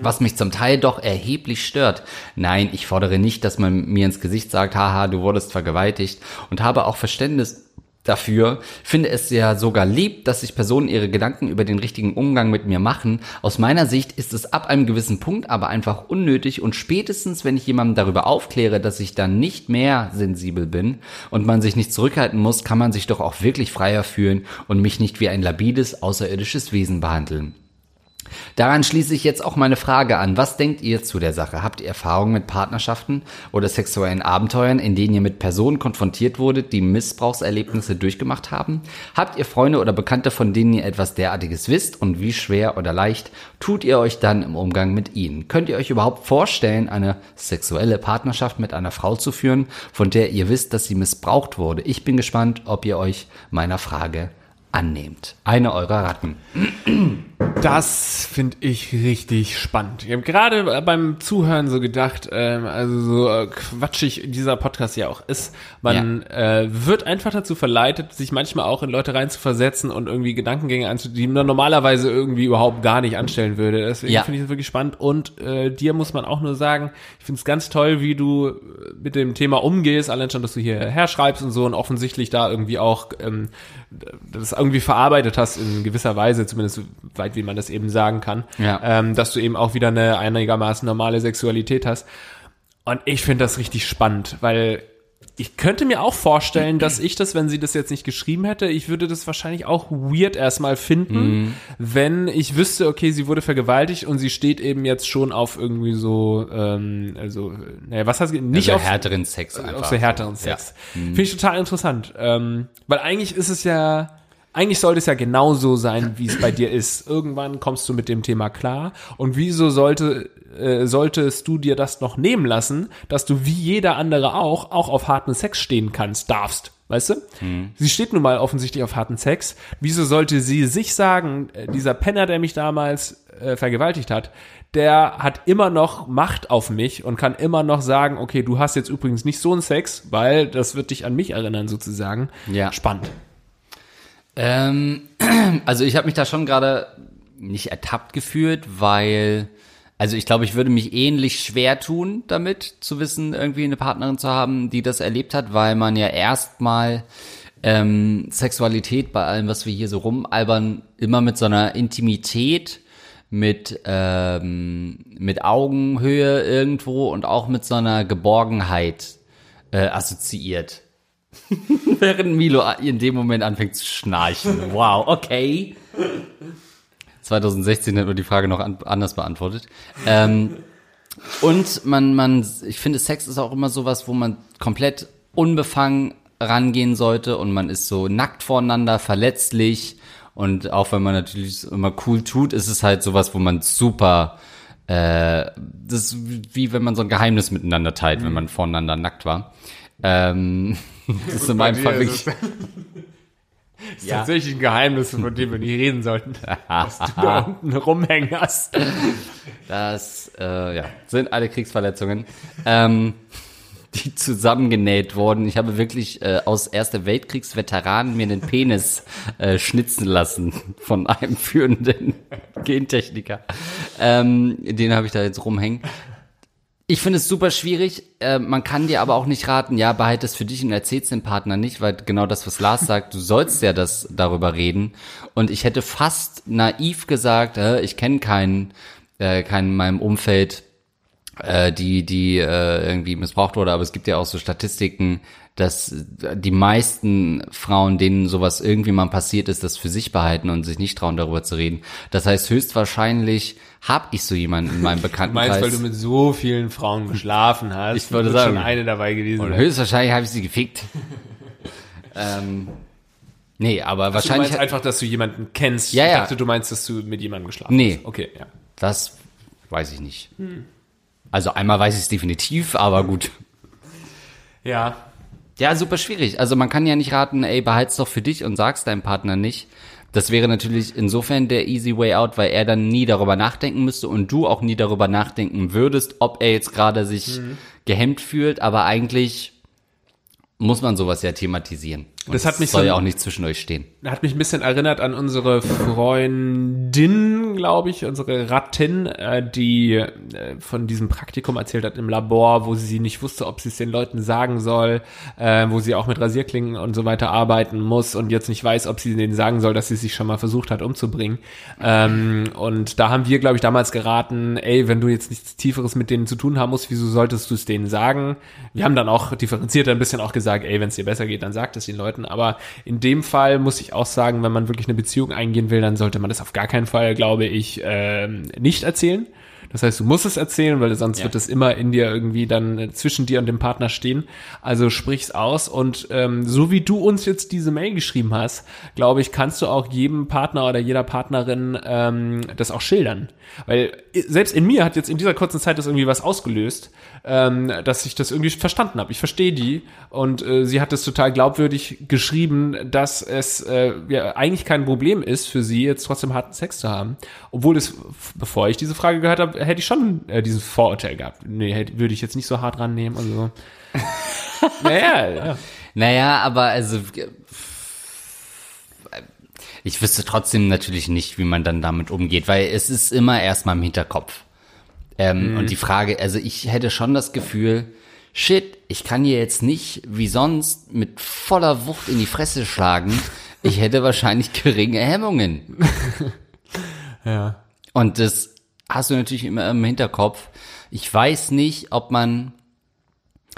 Was mich zum Teil doch erheblich stört. Nein, ich fordere nicht, dass man mir ins Gesicht sagt, haha, du wurdest vergewaltigt und habe auch Verständnis dafür, finde es ja sogar lieb, dass sich Personen ihre Gedanken über den richtigen Umgang mit mir machen. Aus meiner Sicht ist es ab einem gewissen Punkt aber einfach unnötig und spätestens, wenn ich jemanden darüber aufkläre, dass ich dann nicht mehr sensibel bin und man sich nicht zurückhalten muss, kann man sich doch auch wirklich freier fühlen und mich nicht wie ein labides, außerirdisches Wesen behandeln. Daran schließe ich jetzt auch meine Frage an. Was denkt ihr zu der Sache? Habt ihr Erfahrungen mit Partnerschaften oder sexuellen Abenteuern, in denen ihr mit Personen konfrontiert wurdet, die Missbrauchserlebnisse durchgemacht haben? Habt ihr Freunde oder Bekannte, von denen ihr etwas derartiges wisst und wie schwer oder leicht tut ihr euch dann im Umgang mit ihnen? Könnt ihr euch überhaupt vorstellen, eine sexuelle Partnerschaft mit einer Frau zu führen, von der ihr wisst, dass sie missbraucht wurde? Ich bin gespannt, ob ihr euch meiner Frage annehmt. Eine eurer Ratten. Das finde ich richtig spannend. Ich habe gerade beim Zuhören so gedacht, ähm, also so äh, quatschig dieser Podcast ja auch ist, man äh, wird einfach dazu verleitet, sich manchmal auch in Leute reinzuversetzen und irgendwie Gedankengänge anzutun, die man normalerweise irgendwie überhaupt gar nicht anstellen würde. Deswegen Ja. finde ich das wirklich spannend. Und äh, dir muss man auch nur sagen, ich finde es ganz toll, wie du mit dem Thema umgehst, allein schon, dass du hierher schreibst und so und offensichtlich da irgendwie auch ähm, das irgendwie verarbeitet hast in gewisser Weise, zumindest so weit wie man das eben sagen kann, Ja. ähm, dass du eben auch wieder eine einigermaßen normale Sexualität hast. Und ich finde das richtig spannend, weil ich könnte mir auch vorstellen, dass ich das, wenn sie das jetzt nicht geschrieben hätte, ich würde das wahrscheinlich auch weird erstmal finden, wenn ich wüsste, okay, sie wurde vergewaltigt und sie steht eben jetzt schon auf irgendwie so, ähm, also, naja, was heißt, nicht also auf, härteren Sex einfach. auf so härteren Sex. Finde ich total interessant. Ähm, weil eigentlich ist es ja, eigentlich sollte es ja genauso sein, wie es bei dir ist. Irgendwann kommst du mit dem Thema klar. Und wieso sollte, äh, solltest du dir das noch nehmen lassen, dass du wie jeder andere auch, auch auf harten Sex stehen kannst, darfst? Weißt du? Sie steht nun mal offensichtlich auf harten Sex. Wieso sollte sie sich sagen, äh, dieser Penner, der mich damals äh, vergewaltigt hat, der hat immer noch Macht auf mich und kann immer noch sagen, okay, du hast jetzt übrigens nicht so einen Sex, weil das wird dich an mich erinnern sozusagen. Ja. Spannend. Ähm, also ich habe mich da schon gerade nicht ertappt gefühlt, weil, also ich glaube, ich würde mich ähnlich schwer tun, damit zu wissen, irgendwie eine Partnerin zu haben, die das erlebt hat, weil man ja erstmal ähm, Sexualität bei allem, was wir hier so rumalbern, immer mit so einer Intimität, mit, ähm, mit Augenhöhe irgendwo und auch mit so einer Geborgenheit äh, assoziiert. Während Milo in dem Moment anfängt zu schnarchen. Wow, okay. 2016 hat man die Frage noch an, anders beantwortet. Ähm, und man, man, ich finde, Sex ist auch immer sowas, wo man komplett unbefangen rangehen sollte und man ist so nackt voreinander, verletzlich und auch wenn man natürlich immer cool tut, ist es halt sowas, wo man super, äh, das ist wie wenn man so ein Geheimnis miteinander teilt, wenn man voreinander nackt war. Ähm, das ist in meinem Fall wirklich. Das ist tatsächlich ein Geheimnis, von dem wir nicht reden sollten. dass du da unten rumhängen hast. Das äh, ja, sind alle Kriegsverletzungen, ähm, die zusammengenäht wurden. Ich habe wirklich äh, aus Erster Weltkriegsveteranen mir den Penis äh, schnitzen lassen von einem führenden Gentechniker. Ähm, den habe ich da jetzt rumhängen. Ich finde es super schwierig. Äh, man kann dir aber auch nicht raten, ja, behalte es für dich und erzähl's dem Partner nicht, weil genau das, was Lars sagt, du sollst ja das darüber reden. Und ich hätte fast naiv gesagt, äh, ich kenne keinen, äh, keinen in meinem Umfeld, äh, die, die äh, irgendwie missbraucht wurde, aber es gibt ja auch so Statistiken, dass die meisten Frauen, denen sowas irgendwie mal passiert ist, das für sich behalten und sich nicht trauen, darüber zu reden. Das heißt, höchstwahrscheinlich habe ich so jemanden in meinem Du Bekanntenkreis. meinst, weil du mit so vielen Frauen geschlafen hast. Ich würde sagen. schon eine dabei gewesen. und höchstwahrscheinlich habe ich sie gefickt. ähm, nee, aber Du wahrscheinlich meinst einfach, dass du jemanden kennst. Ja, ich ja. dachte, du meinst, dass du mit jemandem geschlafen Nee. hast. Okay, ja. das weiß ich nicht. Also einmal weiß ich es definitiv, aber gut. Ja, Ja, super schwierig. Also man kann ja nicht raten, ey, behalt's doch für dich und sag's deinem Partner nicht. Das wäre natürlich insofern der easy way out, weil er dann nie darüber nachdenken müsste und du auch nie darüber nachdenken würdest, ob er jetzt gerade sich gehemmt fühlt, aber eigentlich muss man sowas ja thematisieren. Und Das hat mich soll so- ja auch nicht zwischen euch stehen. hat mich ein bisschen erinnert an unsere Freundin, glaube ich, unsere Rattin, äh, die äh, von diesem Praktikum erzählt hat im Labor, wo sie nicht wusste, ob sie es den Leuten sagen soll, äh, wo sie auch mit Rasierklingen und so weiter arbeiten muss und jetzt nicht weiß, ob sie denen sagen soll, dass sie sich schon mal versucht hat umzubringen. Ähm, und da haben wir, glaube ich, damals geraten, ey, wenn du jetzt nichts Tieferes mit denen zu tun haben musst, wieso solltest du es denen sagen? Wir haben dann auch differenziert ein bisschen auch gesagt, ey, wenn es dir besser geht, dann sagt es den Leuten. Aber in dem Fall muss ich auch sagen, wenn man wirklich eine Beziehung eingehen will, dann sollte man das auf gar keinen Fall, glaube ich, ähm, nicht erzählen. Das heißt, du musst es erzählen, weil sonst Ja. wird es immer in dir irgendwie dann äh, zwischen dir und dem Partner stehen. Also sprich's aus und ähm, so wie du uns jetzt diese Mail geschrieben hast, glaube ich, kannst du auch jedem Partner oder jeder Partnerin ähm, das auch schildern. Weil äh, selbst in mir hat jetzt in dieser kurzen Zeit das irgendwie was ausgelöst, ähm, dass ich das irgendwie verstanden habe. Ich verstehe die und äh, sie hat es total glaubwürdig geschrieben, dass es äh, ja, eigentlich kein Problem ist für sie, jetzt trotzdem harten Sex zu haben. Obwohl es, bevor ich diese Frage gehört habe, hätte ich schon äh, dieses Vorurteil gehabt. Nee, hätte, würde ich jetzt nicht so hart rannehmen. Also. naja, ja. Naja, aber also ich wüsste trotzdem natürlich nicht, wie man dann damit umgeht, weil es ist immer erstmal im Hinterkopf. Ähm, Und die Frage, also ich hätte schon das Gefühl, shit, ich kann hier jetzt nicht wie sonst mit voller Wucht in die Fresse schlagen. Ich hätte wahrscheinlich geringe Hemmungen. ja. Und das hast du natürlich immer im Hinterkopf. Ich weiß nicht, ob man,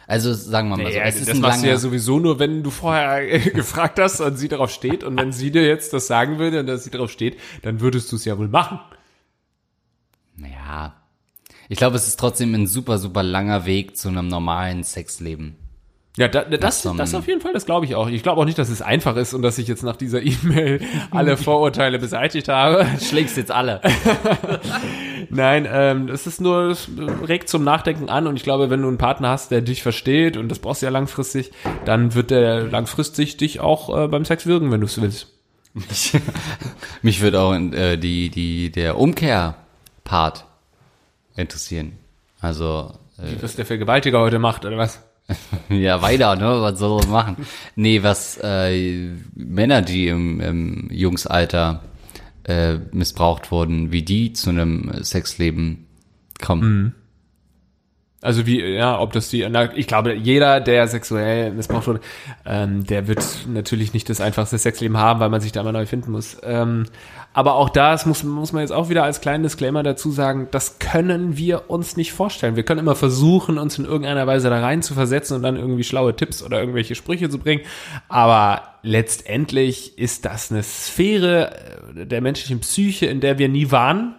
also sagen wir mal so, Ja, es ist das ein machst du ja sowieso nur, wenn du vorher gefragt hast und sie darauf steht. Und wenn sie dir jetzt das sagen würde und dass sie darauf steht, dann würdest du es ja wohl machen. ja, ich glaube, es ist trotzdem ein super, super langer Weg zu einem normalen Sexleben. Ja, da, das, das auf jeden Fall, das glaube ich auch. Ich glaube auch nicht, dass es einfach ist und dass ich jetzt nach dieser E-Mail alle Vorurteile beseitigt habe. Schlägst jetzt alle. Nein, ähm, es ist nur, es regt zum Nachdenken an und ich glaube, wenn du einen Partner hast, der dich versteht und das brauchst du ja langfristig, dann wird der langfristig dich auch äh, beim Sex wirken, wenn du es willst. Mich würde auch äh, die, die, der Umkehrpart interessieren. Also, äh, Was der Vergewaltiger heute macht, oder was? ja, weiter, ne? Was soll er machen? Nee, was äh, Männer, die im, im Jungsalter äh, missbraucht wurden, wie die zu einem Sexleben kommen. Also wie, ja, ob das die, na, ich glaube, jeder, der sexuell missbraucht wurde, ähm, der wird natürlich nicht das einfachste Sexleben haben, weil man sich da immer neu finden muss. Ähm, aber auch das muss, muss man jetzt auch wieder als kleinen Disclaimer dazu sagen, das können wir uns nicht vorstellen. Wir können immer versuchen, uns in irgendeiner Weise da rein zu versetzen und dann irgendwie schlaue Tipps oder irgendwelche Sprüche zu bringen. Aber letztendlich ist das eine Sphäre äh, der menschlichen Psyche, in der wir nie waren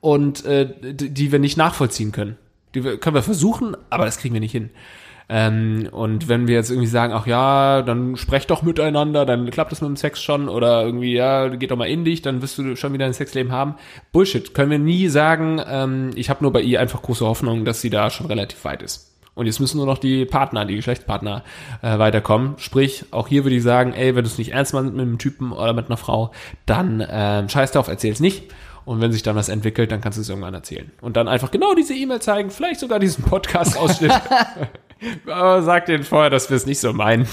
und äh, die die wir nicht nachvollziehen können. Die können wir versuchen, aber das kriegen wir nicht hin. Ähm, und wenn wir jetzt irgendwie sagen, ach ja, dann sprecht doch miteinander, dann klappt das mit dem Sex schon oder irgendwie, ja, geht doch mal in dich, dann wirst du schon wieder ein Sexleben haben. Bullshit. Können wir nie sagen, ähm, ich habe nur bei ihr einfach große Hoffnung, dass sie da schon relativ weit ist. Und jetzt müssen nur noch die Partner, die Geschlechtspartner äh, weiterkommen. Sprich, auch hier würde ich sagen, ey, wenn du es nicht ernst meinst mit einem Typen oder mit einer Frau, dann ähm, scheiß drauf, erzähl's nicht. Und wenn sich dann was entwickelt, dann kannst du es irgendwann erzählen. Und dann einfach genau diese E-Mail zeigen, vielleicht sogar diesen Podcast-Ausschnitt. Aber sag denen vorher, dass wir es nicht so meinen.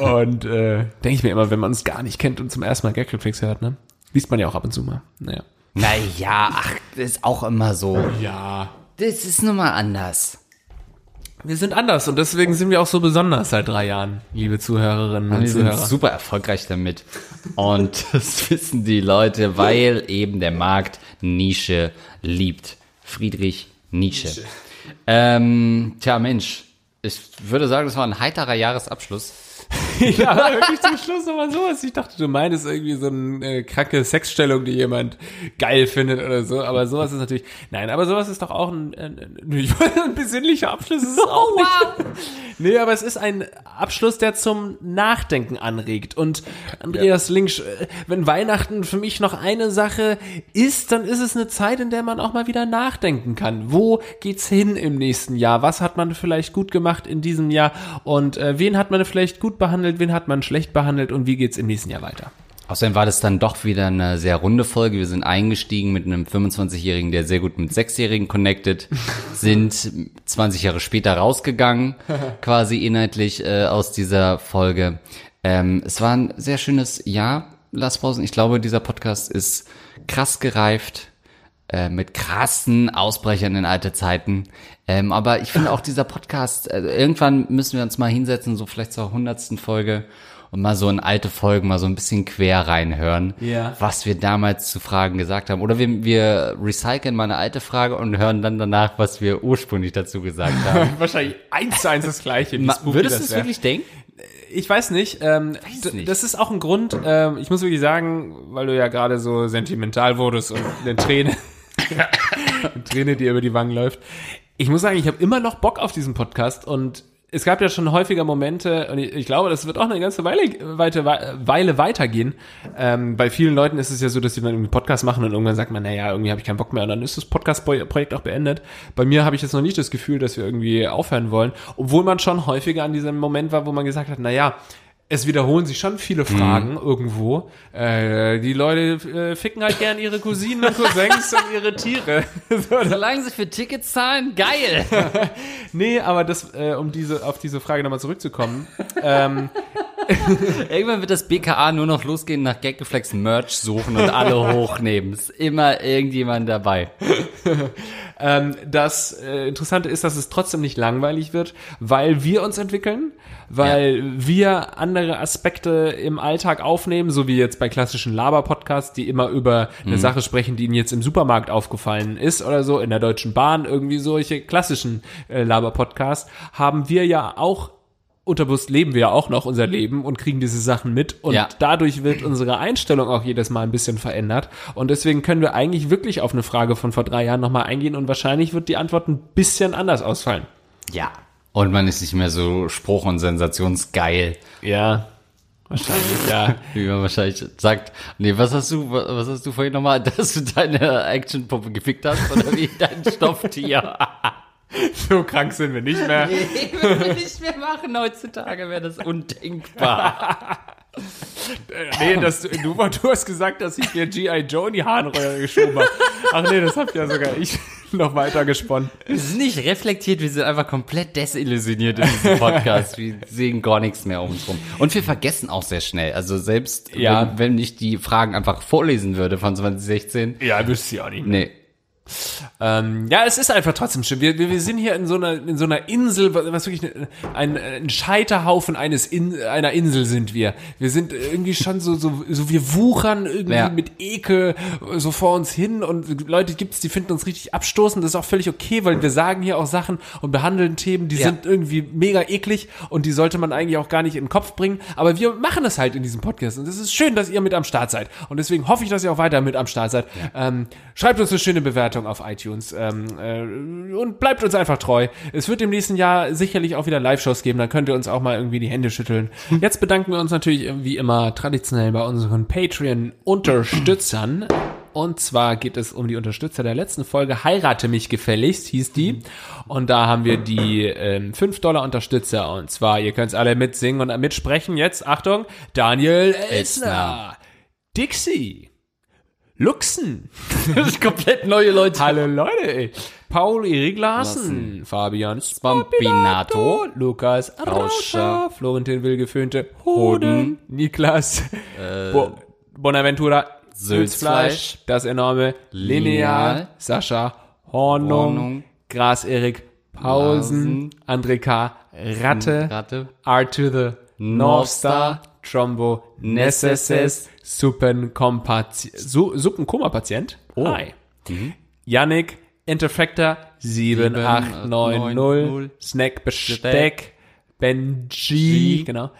Und äh, denke ich mir immer, wenn man es gar nicht kennt und zum ersten Mal Gag-Reflex hört, ne? Liest man ja auch ab und zu mal. Naja. Naja, ach, das ist auch immer so. Ja. Das ist nun mal anders. Wir sind anders und deswegen sind wir auch so besonders seit drei Jahren, liebe Zuhörerinnen und Wir sind Zuhörer. super erfolgreich damit. Und das wissen die Leute, weil eben der Markt Nische liebt. Friedrich Nietzsche. Ähm, tja, Mensch, ich würde sagen, das war ein heiterer Jahresabschluss. ja, wirklich zum Schluss nochmal sowas. Ich dachte, du meinst irgendwie so eine äh, kranke Sexstellung, die jemand geil findet oder so. Aber sowas ist natürlich, nein, aber sowas ist doch auch ein, ein, ein, ein besinnlicher Abschluss. Ist es auch nicht. Nee, aber es ist ein Abschluss, der zum Nachdenken anregt. Und Andreas Links, äh, wenn Weihnachten für mich noch eine Sache ist, dann ist es eine Zeit, in der man auch mal wieder nachdenken kann. Wo geht's hin im nächsten Jahr? Was hat man vielleicht gut gemacht in diesem Jahr? Und äh, wen hat man vielleicht gut behandelt? Wen hat man schlecht behandelt? Und wie geht's im nächsten Jahr weiter? Außerdem war das dann doch wieder eine sehr runde Folge. Wir sind eingestiegen mit einem 25-Jährigen, der sehr gut mit 6-Jährigen connected, sind 20 Jahre später rausgegangen, quasi inhaltlich äh, aus dieser Folge. Ähm, es war ein sehr schönes Jahr, Lars Pausen. Ich glaube, dieser Podcast ist krass gereift, äh, mit krassen Ausbrechern in alte Zeiten. Ähm, aber ich finde auch dieser Podcast, äh, irgendwann müssen wir uns mal hinsetzen, so vielleicht zur hundertsten Folge und mal so in alte Folgen mal so ein bisschen quer reinhören, Ja. was wir damals zu Fragen gesagt haben. Oder wir, wir recyceln mal eine alte Frage und hören dann danach, was wir ursprünglich dazu gesagt haben. Wahrscheinlich eins zu eins das Gleiche. Ma- Würdest das du es wär. wirklich denken? Ich weiß nicht. Ähm, d- nicht. Das ist auch ein Grund. Ähm, ich muss wirklich sagen, weil du ja gerade so sentimental wurdest und in den Tränen Träne, die über die Wangen läuft. Ich muss sagen, ich habe immer noch Bock auf diesen Podcast und es gab ja schon häufiger Momente, und ich, ich glaube, das wird auch eine ganze Weile, weite, Weile weitergehen. Ähm, bei vielen Leuten ist es ja so, dass sie dann irgendwie Podcast machen und irgendwann sagt man, naja, irgendwie habe ich keinen Bock mehr und dann ist das Podcast-Projekt auch beendet. Bei mir habe ich jetzt noch nicht das Gefühl, dass wir irgendwie aufhören wollen, obwohl man schon häufiger an diesem Moment war, wo man gesagt hat, naja, es wiederholen sich schon viele Fragen mhm. irgendwo. Äh, die Leute äh, ficken halt gern ihre Cousinen und Cousins und ihre Tiere. Solange sie für Tickets zahlen, geil. nee, aber das, äh, um diese, auf diese Frage nochmal zurückzukommen. ähm, Irgendwann wird das BKA nur noch losgehen, nach Gaggeflex Merch suchen und alle hochnehmen. Ist immer irgendjemand dabei. ähm, das äh, Interessante ist, dass es trotzdem nicht langweilig wird, weil wir uns entwickeln, weil ja. wir andere Aspekte im Alltag aufnehmen, so wie jetzt bei klassischen Laber-Podcasts, die immer über eine mhm. Sache sprechen, die ihnen jetzt im Supermarkt aufgefallen ist oder so, in der Deutschen Bahn, irgendwie solche klassischen äh, Laber-Podcasts, haben wir ja auch unterbewusst leben wir ja auch noch unser Leben und kriegen diese Sachen mit und ja. dadurch wird unsere Einstellung auch jedes Mal ein bisschen verändert und deswegen können wir eigentlich wirklich auf eine Frage von vor drei Jahren nochmal eingehen und wahrscheinlich wird die Antwort ein bisschen anders ausfallen. Ja. Und man ist nicht mehr so spruch- und sensationsgeil. Ja. Wahrscheinlich, ja. Wie man wahrscheinlich sagt, nee, was hast du, was hast du vorhin nochmal, dass du deine Actionpuppe gefickt hast oder wie dein Stofftier? So krank sind wir nicht mehr. Nee, würden wir nicht mehr machen. Heutzutage wäre das undenkbar. nee, das, du, du hast gesagt, dass ich mir G.I. Joe in die Harnröhre geschoben habe. Ach nee, das hab ja sogar ich noch weiter gesponnen. Wir sind nicht reflektiert, wir sind einfach komplett desillusioniert in diesem Podcast. Wir sehen gar nichts mehr um uns rum. Und wir vergessen auch sehr schnell. Also selbst ja. wenn, wenn ich die Fragen einfach vorlesen würde von 2016. Ja, wüsste ich auch nicht. Mehr. Nee. Ähm, ja, es ist einfach trotzdem schön. Wir, wir, wir sind hier in so einer, in so einer Insel, was wirklich ein, ein Scheiterhaufen eines in, einer Insel sind wir. Wir sind irgendwie schon so, so, so wir wuchern irgendwie ja. mit Ekel so vor uns hin und Leute gibt's, die finden uns richtig abstoßend. Das ist auch völlig okay, weil wir sagen hier auch Sachen und behandeln Themen, die ja. sind irgendwie mega eklig und die sollte man eigentlich auch gar nicht in den Kopf bringen. Aber wir machen es halt in diesem Podcast und es ist schön, dass ihr mit am Start seid. Und deswegen hoffe ich, dass ihr auch weiter mit am Start seid. Ja. Ähm, schreibt uns eine schöne Bewertung Bewertung auf iTunes ähm, äh, und bleibt uns einfach treu. Es wird im nächsten Jahr sicherlich auch wieder Live-Shows geben, dann könnt ihr uns auch mal irgendwie die Hände schütteln. Jetzt bedanken wir uns natürlich wie immer traditionell bei unseren Patreon-Unterstützern. Und zwar geht es um die Unterstützer der letzten Folge Heirate mich gefälligst, hieß die. Und da haben wir die ähm, 5-Dollar-Unterstützer. Und zwar, ihr könnt alle mitsingen und mitsprechen. Jetzt, Achtung, Daniel Elsner, Dixie, Luxen. Das ist komplett neue Leute. Hallo Leute, ey. Paul Erik Larsen, Fabian Spampinato, Lukas Rauscher, Florentin Willgeföhnte, Hoden, Niklas, äh, Bo Bonaventura, Sülzfleisch, das enorme. Lineal, Sascha, Hornung, Hornung. Gras Erik, Pausen, André K., Ratte, Ratte, R to the North Star, Trombo, Nesses, Suppenkoma-Patient. Oh. Hi. Mhm. Yannick, Interfactor 7890, Snack Besteck, Benji, genau,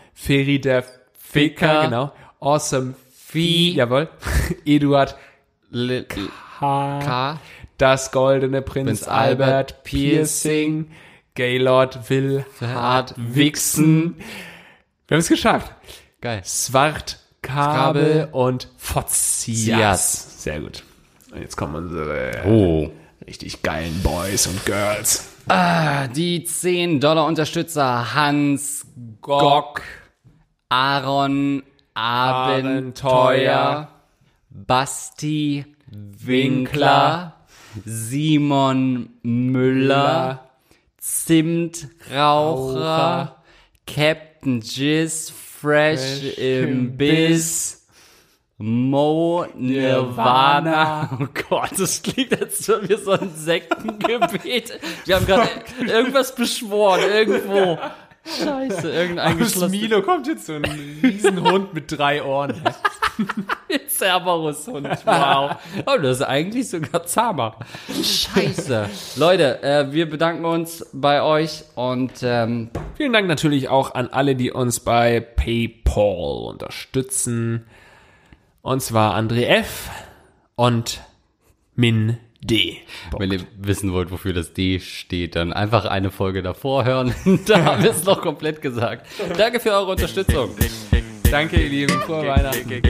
der Ficker, genau, Awesome Fee, jawohl, Eduard L K, K, Das Goldene Prinz, Prinz Albert, Albert, Piercing, Gaylord Will Hart Wichsen. Wir haben es geschafft. Geil. Swart Kabel und Fotzias. Sehr gut. Und jetzt kommen unsere oh. richtig geilen Boys und Girls. Ah, die 10 Dollar Unterstützer Hans Gock, Aaron Abenteuer, Basti Winkler, Simon Müller, Zimtraucher, Captain Jizz Fresh, Fresh im Biss. Mo Nirvana. Oh Gott, das klingt, als würden wir so ein Sektengebet. Wir haben gerade irgendwas beschworen, irgendwo. Scheiße, irgendein Aus Milo kommt jetzt so ein Riesenhund mit drei Ohren. Cerberus-Hund, wow. Oh, das ist eigentlich sogar zahmer. Scheiße. Leute, äh, wir bedanken uns bei euch und ähm, vielen Dank natürlich auch an alle, die uns bei PayPal unterstützen. Und zwar André F. und Min D. Wenn ihr wissen wollt, wofür das D steht, dann einfach eine Folge davor hören. da haben wir es noch komplett gesagt. Danke für eure Unterstützung. Danke, ihr Lieben. Frohe Weihnachten.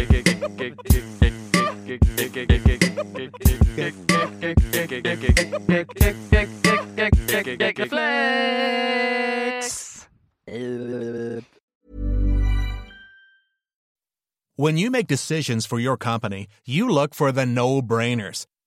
When you make decisions for your company, you look for the no-brainers.